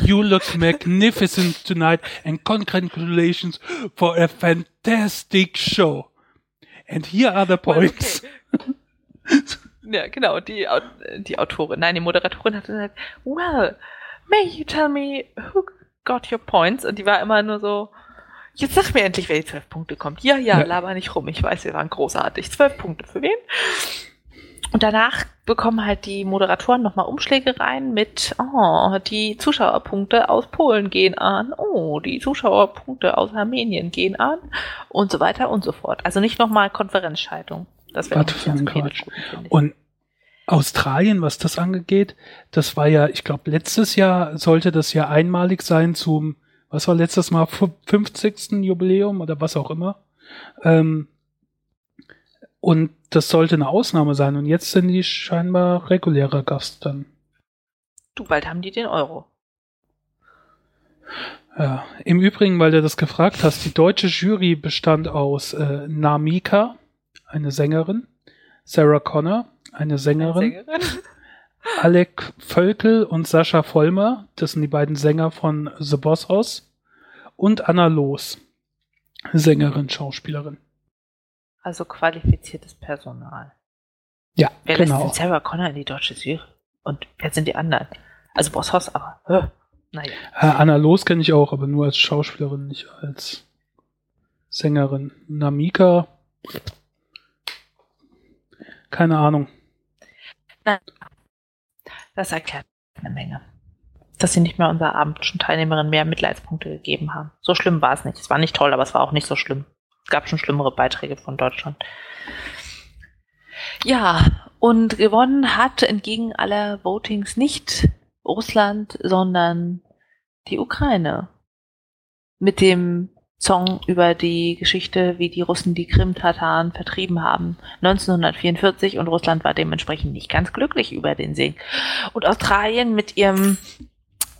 you look magnificent tonight and congratulations for a fantastic show. And here are the points. Ja, genau, die, die Autorin, nein, die Moderatorin hat gesagt, well, may you tell me who got your points? Und die war immer nur so, jetzt sag mir endlich, wer die zwölf Punkte kommt. Ja, ja, Ja. laber nicht rum, ich weiß, wir waren großartig. Zwölf Punkte für wen? Und danach bekommen halt die Moderatoren nochmal Umschläge rein mit, oh, die Zuschauerpunkte aus Polen gehen an, oh, die Zuschauerpunkte aus Armenien gehen an und so weiter und so fort. Also nicht nochmal Konferenzschaltung. Das wäre ein ganz Quatsch. Und Australien, was das angeht, das war ja, ich glaube, letztes Jahr sollte das ja einmalig sein zum, was war letztes Mal, fu- 50. Jubiläum oder was auch immer. Ähm, und das sollte eine Ausnahme sein. Und jetzt sind die scheinbar regulärer Gast dann. Du, bald haben die den Euro. Ja. Im Übrigen, weil du das gefragt hast, die deutsche Jury bestand aus äh, Namika, eine Sängerin, Sarah Connor, eine Sängerin, Sängerin. Alec Völkel und Sascha Vollmer, das sind die beiden Sänger von The Boss Hoss, und Anna Loos, Sängerin, Schauspielerin. Also qualifiziertes Personal. Ja, Wer lässt genau. denn Sarah Connor in die deutsche Jury? Und wer sind die anderen? Also Boss Hoss, aber, naja. Anna Loos kenne ich auch, aber nur als Schauspielerin, nicht als Sängerin. Namika, keine Ahnung. Das erklärt eine Menge. Dass sie nicht mehr unserer abendischen Teilnehmerin mehr Mitleidspunkte gegeben haben. So schlimm war es nicht. Es war nicht toll, aber es war auch nicht so schlimm. Es gab schon schlimmere Beiträge von Deutschland. Ja, und gewonnen hat entgegen aller Votings nicht Russland, sondern die Ukraine. Mit dem Song über die Geschichte, wie die Russen die Krim-Tataren vertrieben haben, 1944 und Russland war dementsprechend nicht ganz glücklich über den Sieg. Und Australien mit ihrem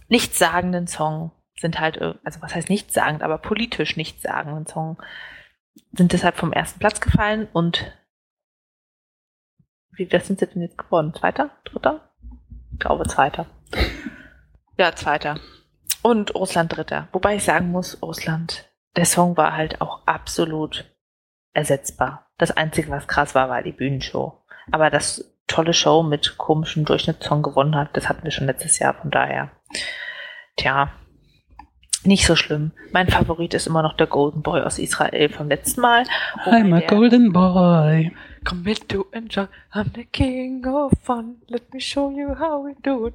nichtssagenden Song sind halt, ir- also was heißt nichtssagend, aber politisch nichtssagenden Song, sind deshalb vom ersten Platz gefallen und Wie, das sind sie denn jetzt geworden? Zweiter? Dritter? Ich glaube, zweiter. Ja, zweiter. Und Russland dritter. Wobei ich sagen muss, Russland, der Song war halt auch absolut ersetzbar. Das Einzige, was krass war, war die Bühnenshow. Aber das tolle Show mit komischem Durchschnittssong gewonnen hat, das hatten wir schon letztes Jahr, von daher. Tja, nicht so schlimm. Mein Favorit ist immer noch der Golden Boy aus Israel vom letzten Mal. I'm a golden boy. Commit to enjoy. I'm the king of fun. Let me show you how we do it.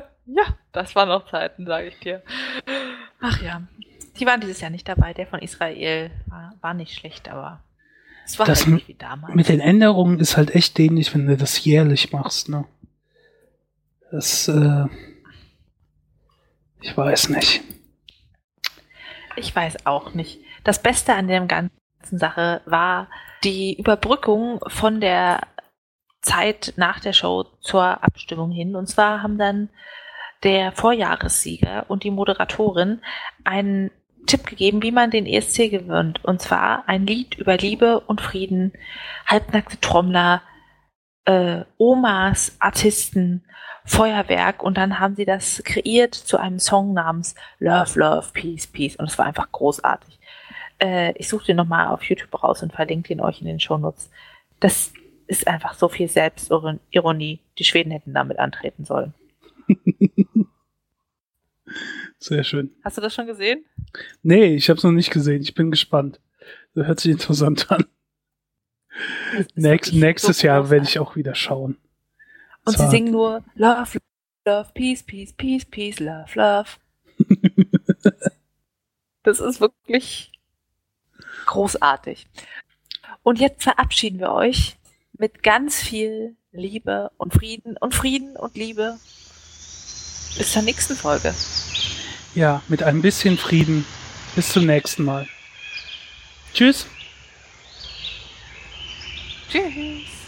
[laughs] Ja, das waren noch Zeiten, sage ich dir. Ach ja. Die waren dieses Jahr nicht dabei. Der von Israel war, war nicht schlecht, aber es war Das halt nicht wie damals. Mit den Änderungen ist halt echt dämlich, wenn du das jährlich machst, ne? Das, äh, ich weiß nicht. Ich weiß auch nicht. Das Beste an der ganzen Sache war die Überbrückung von der Zeit nach der Show zur Abstimmung hin. Und zwar haben dann der Vorjahressieger und die Moderatorin einen Tipp gegeben, wie man den ESC gewinnt. Und zwar ein Lied über Liebe und Frieden, halbnackte Trommler, äh, Omas, Artisten, Feuerwerk und dann haben sie das kreiert zu einem Song namens Love, Love, Peace, Peace und es war einfach großartig. Äh, ich suche den nochmal auf YouTube raus und verlinke den euch in den Shownotes. Das ist einfach so viel Selbstironie. Die Schweden hätten damit antreten sollen. [laughs] Sehr schön. Hast du das schon gesehen? Nee, ich habe es noch nicht gesehen. Ich bin gespannt. Das hört sich interessant an. Nächst, nächstes so Jahr werde ich auch wieder schauen. Und sie Zwar- singen nur Love, Love, Peace, Peace, Peace, Peace, Love, Love. [laughs] das ist wirklich großartig. Und jetzt verabschieden wir euch mit ganz viel Liebe und Frieden und Frieden und Liebe. Bis zur nächsten Folge. Ja, mit ein bisschen Frieden. Bis zum nächsten Mal. Tschüss. Tschüss.